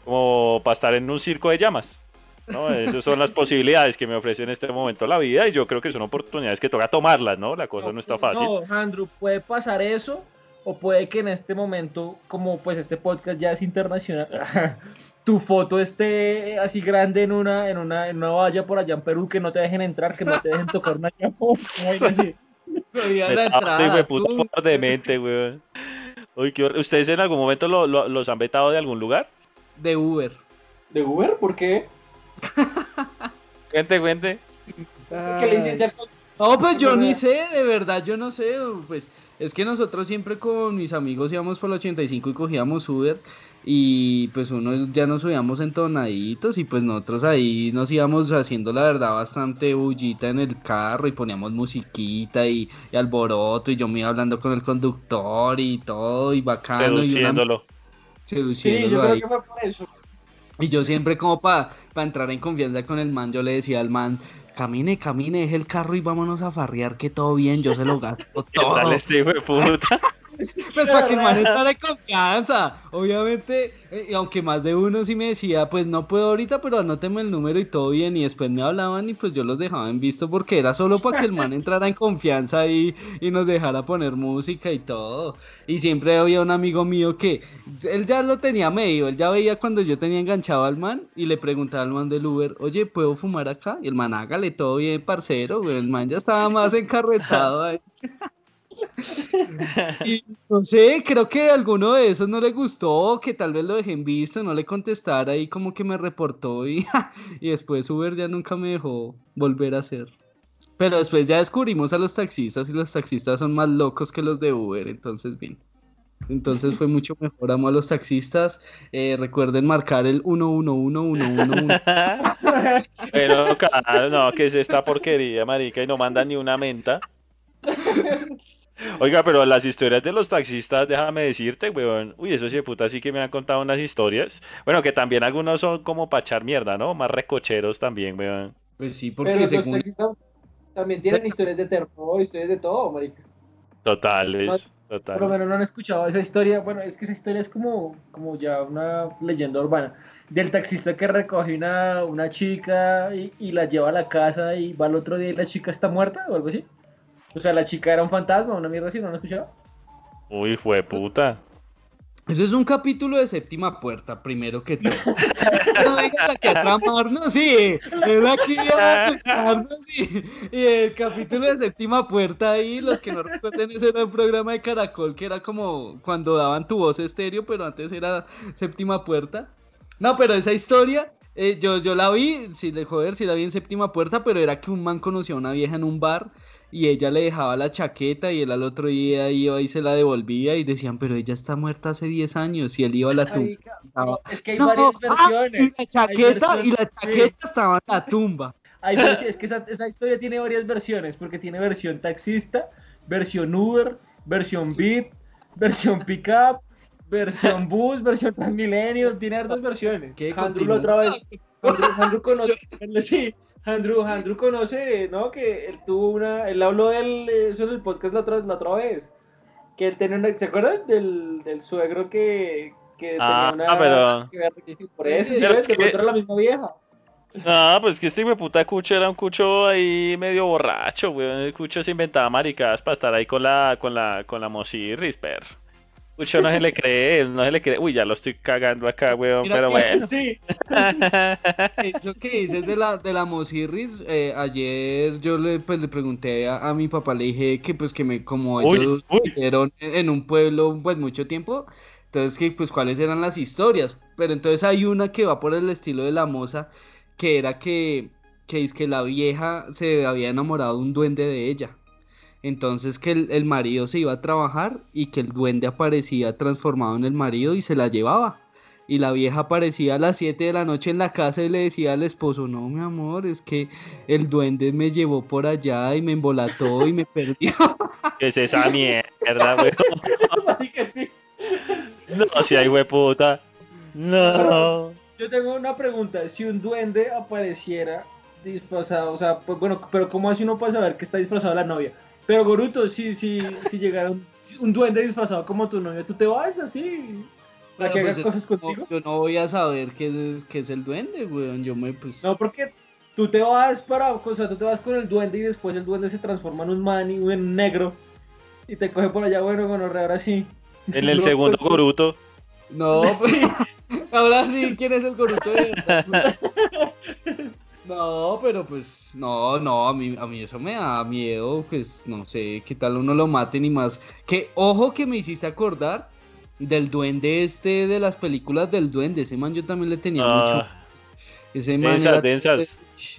S4: como para estar en un circo de llamas. No, esas son las posibilidades que me ofrece en este momento la vida y yo creo que son oportunidades que toca tomarlas, ¿no? La cosa no está fácil.
S3: No, Andrew, puede pasar eso o puede que en este momento, como pues este podcast ya es internacional, <laughs> tu foto esté así grande en una, en una, en una valla por allá en Perú que no te dejen entrar, que no te dejen tocar una así. <laughs> <laughs>
S2: La entrada.
S4: güey, puta por demente, güey. Uy, ¿Ustedes en algún momento lo- lo- los han vetado de algún lugar?
S2: De Uber.
S3: ¿De Uber? ¿Por qué?
S4: Cuente, cuente.
S3: ¿Qué le hiciste al
S2: No, pues yo ni sé, de verdad, yo no sé. Pues es que nosotros siempre con mis amigos íbamos por el 85 y cogíamos Uber. Y pues uno ya nos subíamos entonaditos y pues nosotros ahí nos íbamos haciendo la verdad bastante bullita en el carro y poníamos musiquita y, y alboroto y yo me iba hablando con el conductor y todo y bacano y una-
S4: Seduciéndolo.
S3: Sí,
S2: seduciéndolo
S3: yo creo
S2: ahí.
S3: que fue por eso.
S2: Y yo siempre como para entrar en confianza con el man, yo le decía al man, camine, camine, deje el carro y vámonos a farrear que todo bien, yo se lo gasto <laughs>
S4: ¿Qué tal
S2: todo.
S4: este hijo de puta? <laughs>
S2: Pues para que el man entrara en confianza. Obviamente, eh, y aunque más de uno sí me decía, pues no puedo ahorita, pero anóteme el número y todo bien. Y después me hablaban y pues yo los dejaba en visto porque era solo para que el man entrara en confianza y, y nos dejara poner música y todo. Y siempre había un amigo mío que él ya lo tenía medio, él ya veía cuando yo tenía enganchado al man y le preguntaba al man del Uber, oye, ¿puedo fumar acá? Y el man, hágale todo bien, parcero, güey. El man ya estaba más encarretado ahí. <laughs> <laughs> Y no sé, creo que a alguno de esos no le gustó, que tal vez lo dejé en visto, no le contestara y como que me reportó y, <laughs> y después Uber ya nunca me dejó volver a hacer. Pero después ya descubrimos a los taxistas y los taxistas son más locos que los de Uber, entonces bien. Entonces fue mucho mejor, amo a los taxistas. Eh, recuerden marcar el 111111. <laughs>
S4: Pero, claro, no, que es esta porquería, marica, y no mandan ni una menta. Oiga, pero las historias de los taxistas, déjame decirte, weón. Uy, esos de puta sí que me han contado unas historias. Bueno, que también algunos son como para echar mierda, ¿no? Más recocheros también, weón.
S2: Pues sí,
S3: Pero
S2: porque
S3: los
S2: según...
S3: taxistas también tienen historias de terror, historias de todo, marica.
S4: Totales,
S3: Por lo
S4: totales.
S3: menos no han escuchado esa historia. Bueno, es que esa historia es como, como ya una leyenda urbana. Del taxista que recoge una, una chica y, y la lleva a la casa y va al otro día y la chica está muerta o algo así. O sea, la chica era un fantasma, una mierda así, ¿no lo han escuchado?
S4: Uy, fue puta.
S2: Eso es un capítulo de séptima puerta, primero que todo. <laughs> No vengas aquí a tramarnos, sí. Él aquí a asustarnos, sí. Y el capítulo de séptima puerta ahí, los que no recuerden, ese era un programa de Caracol que era como cuando daban tu voz estéreo, pero antes era séptima puerta. No, pero esa historia, eh, yo, yo la vi, si le joder, si la vi en séptima puerta, pero era que un man conocía a una vieja en un bar y ella le dejaba la chaqueta y él al otro día iba y se la devolvía y decían, pero ella está muerta hace 10 años y él iba a la tumba.
S3: Es que hay
S2: No,
S3: varias
S2: ah,
S3: versiones.
S2: y la chaqueta, y la
S3: versiones- sí.
S2: chaqueta estaba en la tumba.
S3: Hay es que esa, esa historia tiene varias versiones, porque tiene versión taxista, versión Uber, versión Beat, versión Pickup, versión <laughs> Bus, versión Transmilenio, tiene hartas versiones.
S2: ¿Qué? Continúa.
S3: otra vez, Andrew, <laughs> Andrew conoce, <laughs> sí, Andrew, Andrew conoce, ¿no? Que él tuvo una, él habló del, eso en el podcast la otra, la otra vez, que él tenía una, ¿se acuerdan del, del suegro que, que
S4: Ah,
S3: tenía una...
S4: pero-
S3: que ver- Por eso, sí,
S4: Pero
S3: ves
S4: es
S3: que
S4: que-
S3: era la misma vieja.
S4: Ah, pues que este hijo de puta cucho era un cucho ahí medio borracho, weón. El cucho se inventaba maricadas para estar ahí con la, con la, con la mosirris, perro. Cucho no se le cree, no se le cree. Uy, ya lo estoy cagando acá, weón,
S2: Mira
S4: pero
S2: que-
S4: bueno.
S3: Sí. <laughs>
S2: Eso que dices de la, de la Mosirris, eh, ayer yo le, pues, le pregunté a, a mi papá, le dije que pues que me, como
S4: Uy,
S2: ellos
S4: uy.
S2: vivieron en en un pueblo pues mucho tiempo, entonces que pues cuáles eran las historias, pero entonces hay una que va por el estilo de la moza, que era que, que es que la vieja se había enamorado de un duende de ella. Entonces que el, el marido se iba a trabajar y que el duende aparecía transformado en el marido y se la llevaba. Y la vieja aparecía a las 7 de la noche en la casa y le decía al esposo, no, mi amor, es que el duende me llevó por allá y me embolató y me perdió. <laughs>
S4: ¿Qué es esa mierda,
S3: sí.
S4: No, si hay puta. No.
S3: Yo tengo una pregunta. Si un duende apareciera disfrazado, o sea, pues bueno, pero ¿cómo hace uno para saber que está disfrazado la novia? Pero Goruto, si, si, si llegara un, un duende disfrazado como tu novia, ¿tú te vas así? para que
S2: pues
S3: haga
S2: es
S3: cosas
S2: como-
S3: contigo.
S2: Yo no voy a saber qué es, qué es el duende, weón. Yo me, pues.
S3: No, porque tú te vas para, o sea, tú te vas con el duende y después el duende se transforma en un man y un negro y te coge por allá, bueno, bueno, ahora sí.
S4: En el
S3: No,
S4: segundo
S3: pues,
S4: Goruto.
S2: No, <laughs> pues, ahora sí, ¿quién es el Goruto de verdad? <laughs> No, pero pues, no, no, a mí, a mí eso me da miedo, pues, no sé, qué tal uno lo mate ni más. Que, ojo que me hiciste acordar del duende este de las películas del duende, ese man yo también le tenía mucho.
S4: Ah,
S2: Ese man
S4: densas,
S2: era-
S4: densas.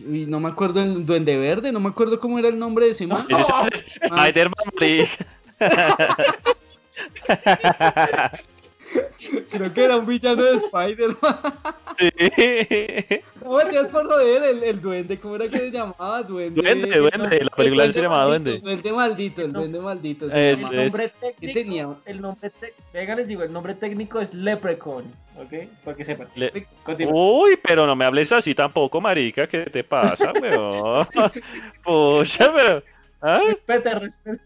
S2: Uy, no me acuerdo el duende verde, no me acuerdo cómo era el nombre de ese man.
S4: Spider-Man. <laughs> <laughs>
S2: Creo que era un villano de Spider-Man.
S4: Sí.
S2: No, metías por joder, el, el duende, ¿cómo era que se llamaba? Duende.
S4: Duende, duende, la
S2: El
S4: película se llamaba Duende.
S2: Duende maldito, el duende maldito. se
S4: Es-.
S3: El nombre
S4: es-
S2: es
S3: técnico,
S2: tenía-
S3: el nombre te- venga, les digo, el nombre técnico es Leprechaun, ¿ok? Para que sepan.
S4: Le-
S3: Continúa.
S4: Uy, pero no me hables así tampoco, marica. ¿Qué te pasa, weón? <laughs> Pucha, pero. ¿ah?
S3: Respeta, respeta.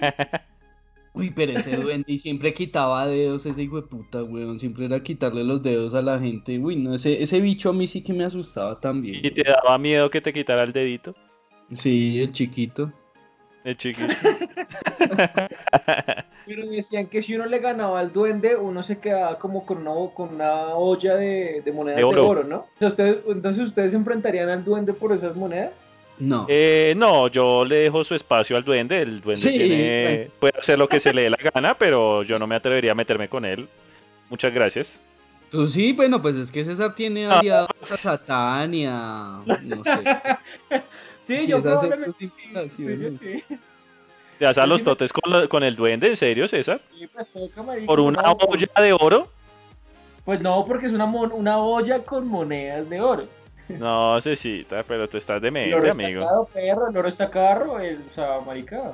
S3: <laughs>
S2: Uy, pero ese duende y siempre quitaba dedos, ese hijo de puta, weón. Siempre era quitarle los dedos a la gente. Uy, no, ese, ese bicho a mí sí que me asustaba también.
S4: ¿Y te daba miedo que te quitara el dedito?
S2: Sí, el chiquito.
S4: El chiquito. <laughs> <laughs>
S3: Pero decían que si uno le ganaba al duende, uno se quedaba como con una, con una olla de, de monedas
S4: De
S3: de
S4: oro.
S3: oro, ¿no? O sea, ustedes- entonces ustedes se enfrentarían al duende por esas monedas.
S2: No.
S4: Eh, no, yo le dejo su espacio al duende. El duende
S2: Sí,
S4: tiene- puede hacer lo que se le dé la gana, pero yo no me atrevería a meterme con él. Muchas gracias.
S2: Tú sí, bueno, pues es que César tiene
S4: Ah.
S2: aliados a Satán y a. No sé. <laughs>
S3: Sí, yo probablemente sí, sí, sí.
S4: ¿Te a los totes con, lo- con el duende? ¿En serio, César?
S3: Sí, pues, toca, marica,
S4: ¿Por una
S3: no,
S4: olla de oro?
S3: Pues no, porque es una, mon- una olla con monedas de oro.
S4: No, Cecita, pero tú estás
S3: El oro
S4: demente,
S3: está
S4: amigo.
S3: caro, perro, el está carro, el, o sea, marica.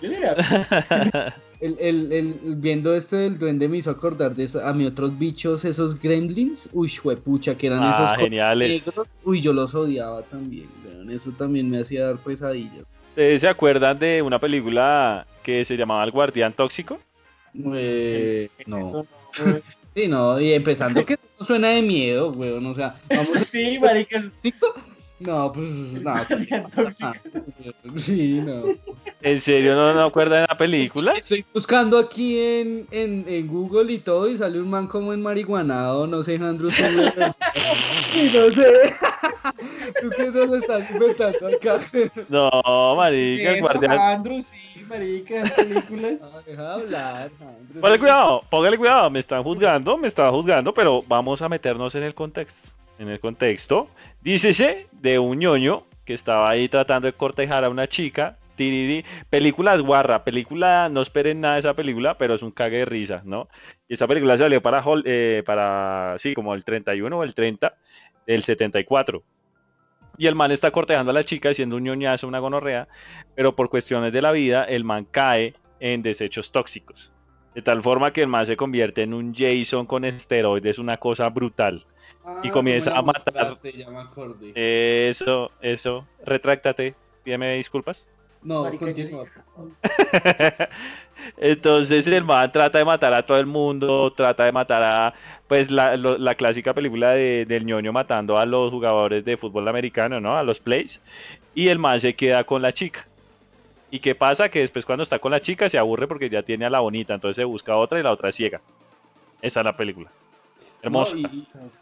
S3: Yo diría, <laughs>
S2: El, el, el- viendo este del duende me hizo acordar de eso, a mis otros bichos, esos gremlins. Uy, juepucha, que eran esos
S4: Ah,
S2: co-
S4: geniales.
S2: negros. Uy, yo los odiaba también. Eso también me hacía dar pesadillas.
S4: ¿Ustedes se acuerdan de una película que se llamaba El Guardián Tóxico?
S2: Eh, no. Sí, no, y empezando que <laughs> no suena de miedo, weón. O sea, vamos
S3: Sí, marica.
S2: No, pues no. <laughs>
S3: tóxico.
S2: Sí, no.
S4: ¿En serio no, no acuerdan de la película?
S2: Estoy buscando aquí en, en, en Google y todo y sale un man como en marihuanado, no sé, Andrew. <laughs> Sí, no sé. ¿Tú qué nos estás inventando acá?
S4: No, marica, El
S3: Sí,
S4: Guardián.
S3: Andrew, sí, marica, películas. <laughs>
S2: Deja hablar.
S4: Póngale cuidado, póngale cuidado, me están juzgando, me están juzgando, pero vamos a meternos en el contexto. En el contexto, dícese de un ñoño que estaba ahí tratando de cortejar a una chica. tiriri. Películas guarra, película, no esperen nada de esa película, pero es un cague de risa, ¿no? Y esta película salió para, eh, para, sí, como el 31 o el 30 del 74. Y el man está cortejando a la chica diciendo un ñoñazo, una gonorrea, pero por cuestiones de la vida, el man cae en desechos tóxicos. De tal forma que el man se convierte en un Jason con esteroides, una cosa brutal.
S2: Ah,
S4: y comienza
S2: me la
S4: a matar.
S2: ya me.
S4: Eso, eso, retráctate, pídeme disculpas.
S2: no, continúa. <laughs>
S4: Entonces el man trata de matar a todo el mundo, trata de matar a, pues la, lo- la clásica película de- del ñoño matando a los jugadores de fútbol americano, ¿no? A los plays. Y el man se queda con la chica. ¿Y qué pasa? Que después cuando está con la chica se aburre porque ya tiene a la bonita, entonces se busca otra y la otra es ciega. Esa es la película. Hermosa.
S2: No,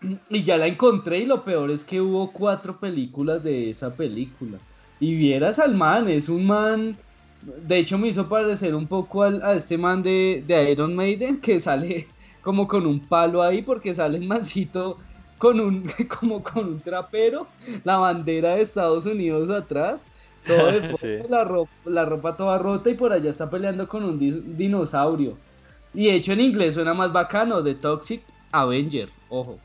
S2: y, y ya la encontré y lo peor es que hubo cuatro películas de esa película. Y vieras al man, es un man... De hecho me hizo parecer un poco al, a este man de, de Iron Maiden que sale como con un palo ahí porque sale el mancito con un, <laughs> como con un trapero, la bandera de Estados Unidos atrás, todo de <laughs> fondo,
S4: Sí.
S2: la, ropa, la ropa toda rota y por allá está peleando con un dinosaurio. Y de hecho en inglés suena más bacano, de Toxic Avenger, ojo.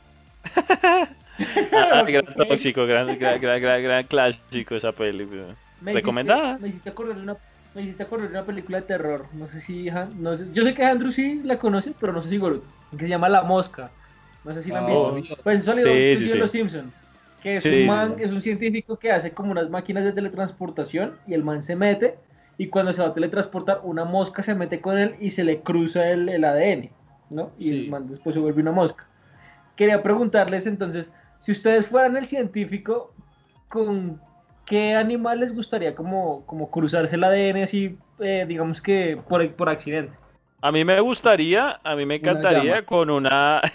S4: Ah, gran <laughs> tóxico, gran, gran, gran, gran, gran clásico esa película.
S3: Me hiciste-
S4: ¿Recomendada?
S3: Me hiciste acordar de una, me hiciste acordar una película de terror. No sé si, no sé, yo sé que Andrew sí la conoce, pero no sé si Gorut. Que se llama La Mosca. No sé si la han
S2: Oh,
S3: visto. Pues eso salió
S4: Sí, sí, sí.
S3: Los Simpson. Que es un man, es un científico que hace como unas máquinas de teletransportación y el man se mete y cuando se va a teletransportar una mosca se mete con él y se le cruza el, el ADN. ¿no? Y el man después se vuelve una mosca. Quería preguntarles entonces, si ustedes fueran el científico, ¿con qué animal les gustaría como, como cruzarse el ADN así, eh, digamos que por, por accidente?
S4: A mí me gustaría, a mí me encantaría con una... <laughs>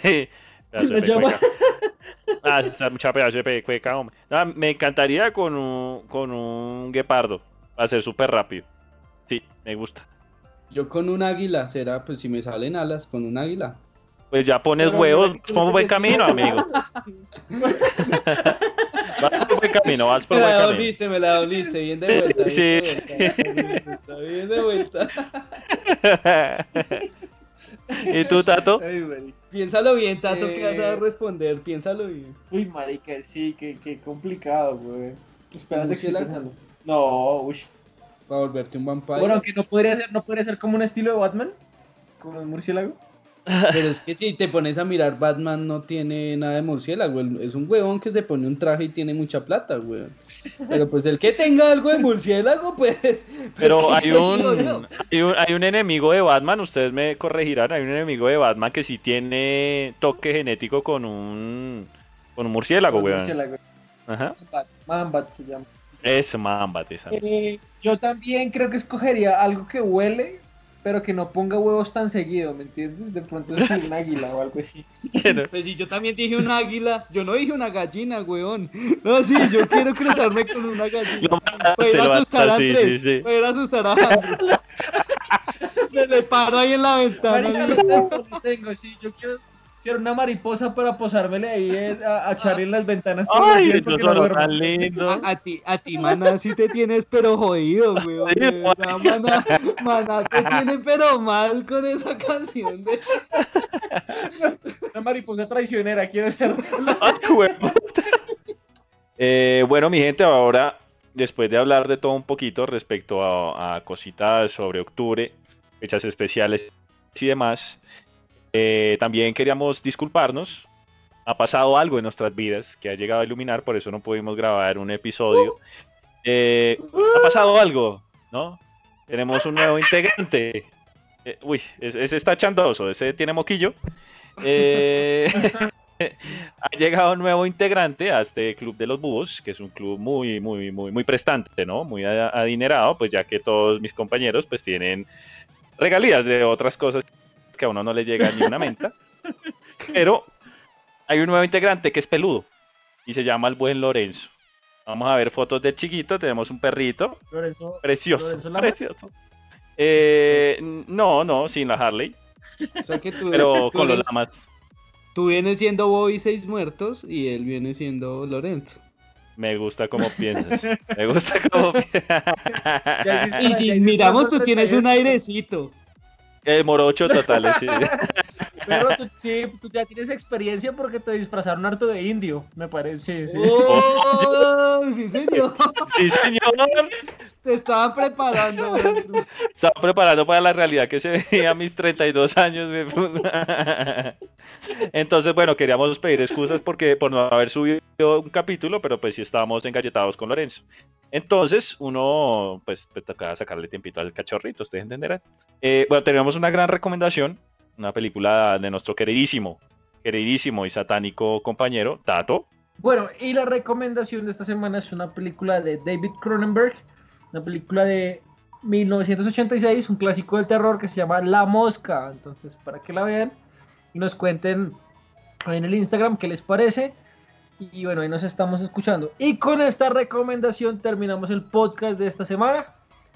S4: <laughs>
S3: Una llama.
S4: Ah, está mucha pedazo de pecueca, hombre. No, me encantaría con un, con un guepardo. Va a ser súper rápido. Sí, me gusta.
S2: Yo con un águila, será, pues si me salen alas, con un águila.
S4: Pues ya pones
S3: Pero
S4: huevos, por buen camino, <laughs> amigo. Vas por buen camino, vas por
S2: Me
S4: buen
S2: la
S4: camino.
S2: doliste, me la doliste, bien de vuelta. bien
S4: Sí,
S2: de vuelta, Bien de vuelta. <laughs>
S4: ¿Y tú, Tato?
S3: Ay.
S2: Piénsalo bien, Tato, que vas a
S3: Eh.
S2: responder. Piénsalo bien.
S3: Uy, marica, sí, qué, qué complicado, güey. Espérate que pensando. No, uy.
S2: Para volverte un vampiro.
S3: Bueno, aunque no podría ser, no podría ser como un estilo de Batman, como un murciélago.
S2: Pero es que si te pones a mirar, Batman no tiene nada de murciélago. él Es un huevón que se pone un traje y tiene mucha plata, huevón. Pero pues el que tenga algo de murciélago, pues. pues,
S4: Pero
S2: ¿qué
S4: hay un, hay un hay un enemigo de Batman, ustedes me corregirán, hay un enemigo de Batman que sí tiene toque genético con un con un murciélago,
S3: Un
S4: weón.
S3: murciélago.
S4: Ajá.
S3: Mambat, Mambat se llama.
S4: Es Mambat esa.
S3: Eh, yo también creo que escogería algo que huele, pero que no ponga huevos tan seguido, ¿me entiendes? De pronto es un águila o algo así. <laughs>
S2: Pues si yo también dije un águila, yo no dije una gallina, weón. No, sí, yo quiero cruzarme con una gallina. Voy a ir
S4: lo
S2: a asustar a
S4: sí,
S2: Andrés.
S4: sí, sí.
S2: Voy a ir a asustar a Andrés. <laughs> Le, le paro ahí en la ventana.
S3: Marica, lo tengo, lo tengo, sí, yo quiero ser una mariposa para posármele ahí eh, a, a Charlie en las ventanas
S4: Ay, eso
S3: porque no
S4: tan lindo.
S2: A, a ti, a ti, maná, sí te tienes pero jodido, de verdad, maná, maná te <laughs> tiene pero mal con esa canción de...
S3: Una mariposa traicionera, quiero ser.
S4: Hueputa. Eh, bueno, mi gente, ahora, después de hablar de todo un poquito respecto a, a cositas sobre octubre, fechas especiales y demás, eh, también queríamos disculparnos. Ha pasado algo en nuestras vidas que ha llegado a iluminar, por eso no pudimos grabar un episodio. Eh, ha pasado algo, ¿no? Tenemos un nuevo integrante. Eh, uy, ese, está chandoso, ese tiene moquillo. <laughs> Ha llegado un nuevo integrante a este club de los búhos, que es un club muy, muy, muy, muy prestante, ¿no? Muy adinerado, pues ya que todos mis compañeros pues tienen regalías de otras cosas que a uno no le llega ni una menta. Pero hay un nuevo integrante que es peludo y se llama el buen Lorenzo. Vamos a ver fotos del chiquito, tenemos un perrito
S3: Lorenzo,
S4: precioso, precioso. Eh, no, no, sin la Harley,
S2: O sea que tú,
S4: pero
S2: tú
S4: con los lamas.
S2: Tú vienes siendo Bobby Seis Muertos y él viene siendo Lorenzo.
S4: Me gusta cómo piensas. Me gusta cómo <laughs> piensas.
S2: Y si miramos, tú tienes un
S3: 38.
S2: airecito.
S4: El morocho total, sí. <laughs>
S3: Pero tú, sí, tú ya tienes experiencia porque te disfrazaron harto de indio, me parece. Sí, sí.
S2: ¡Oh! <laughs> Sí, señor.
S4: Sí, señor.
S2: Te estaban preparando. <laughs>
S4: Estaba preparando para la realidad que se veía a mis 32 años. <laughs> Entonces, bueno, queríamos pedir excusas porque por no haber subido un capítulo, pero pues sí estábamos engalletados con Lorenzo. Entonces, uno, pues, tocaba sacarle tiempito al cachorrito, ustedes entenderán. Eh, bueno, tenemos una gran recomendación, una película de nuestro queridísimo, queridísimo y satánico compañero, Tato.
S3: Bueno, y la recomendación de esta semana es una película de David Cronenberg, una película de 1986, un clásico del terror que se llama La Mosca. Entonces, para que la vean y nos cuenten ahí en el Instagram qué les parece. Y bueno, ahí nos estamos escuchando. Y con esta recomendación terminamos el podcast de esta semana.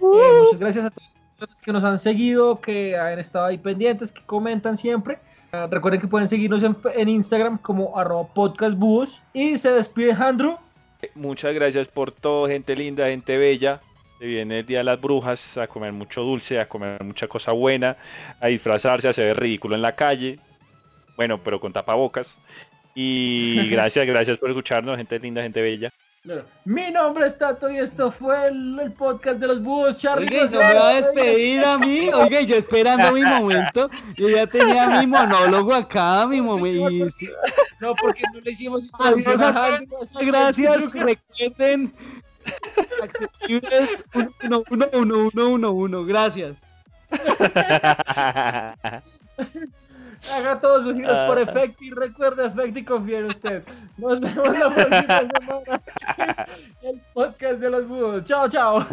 S3: Eh, muchas gracias a todas las personas que nos han seguido, que han estado ahí pendientes, que comentan siempre. Ah, recuerden que pueden seguirnos en, en Instagram como arroba podcastbúhos. Y se despide Andrew.
S4: Muchas gracias por todo, gente linda, gente bella. Se viene el Día de las Brujas a comer mucho dulce, a comer mucha cosa buena, a disfrazarse, a hacer ridículo en la calle. Bueno, pero con tapabocas. Y <laughs> gracias, gracias por escucharnos, gente linda, gente bella.
S3: Mi nombre es Tato y esto fue el, el podcast de los búhos. Charlie.
S2: Oiga, y no me va a despedir a mí. Oiga, y yo esperando mi momento. Yo ya tenía mi monólogo acá, mi momento.
S3: No, porque no le hicimos <laughs>
S2: Adiós a todos, Gracias, recuerden. Accesibles, uno, uno, uno, uno, uno, uno. Gracias. <laughs>
S3: Haga todos sus giros por
S4: Ah.
S3: Efecti. Recuerde Efecti, confía en usted. Nos vemos la próxima semana. <laughs> El podcast de los búhos. Chao, chao.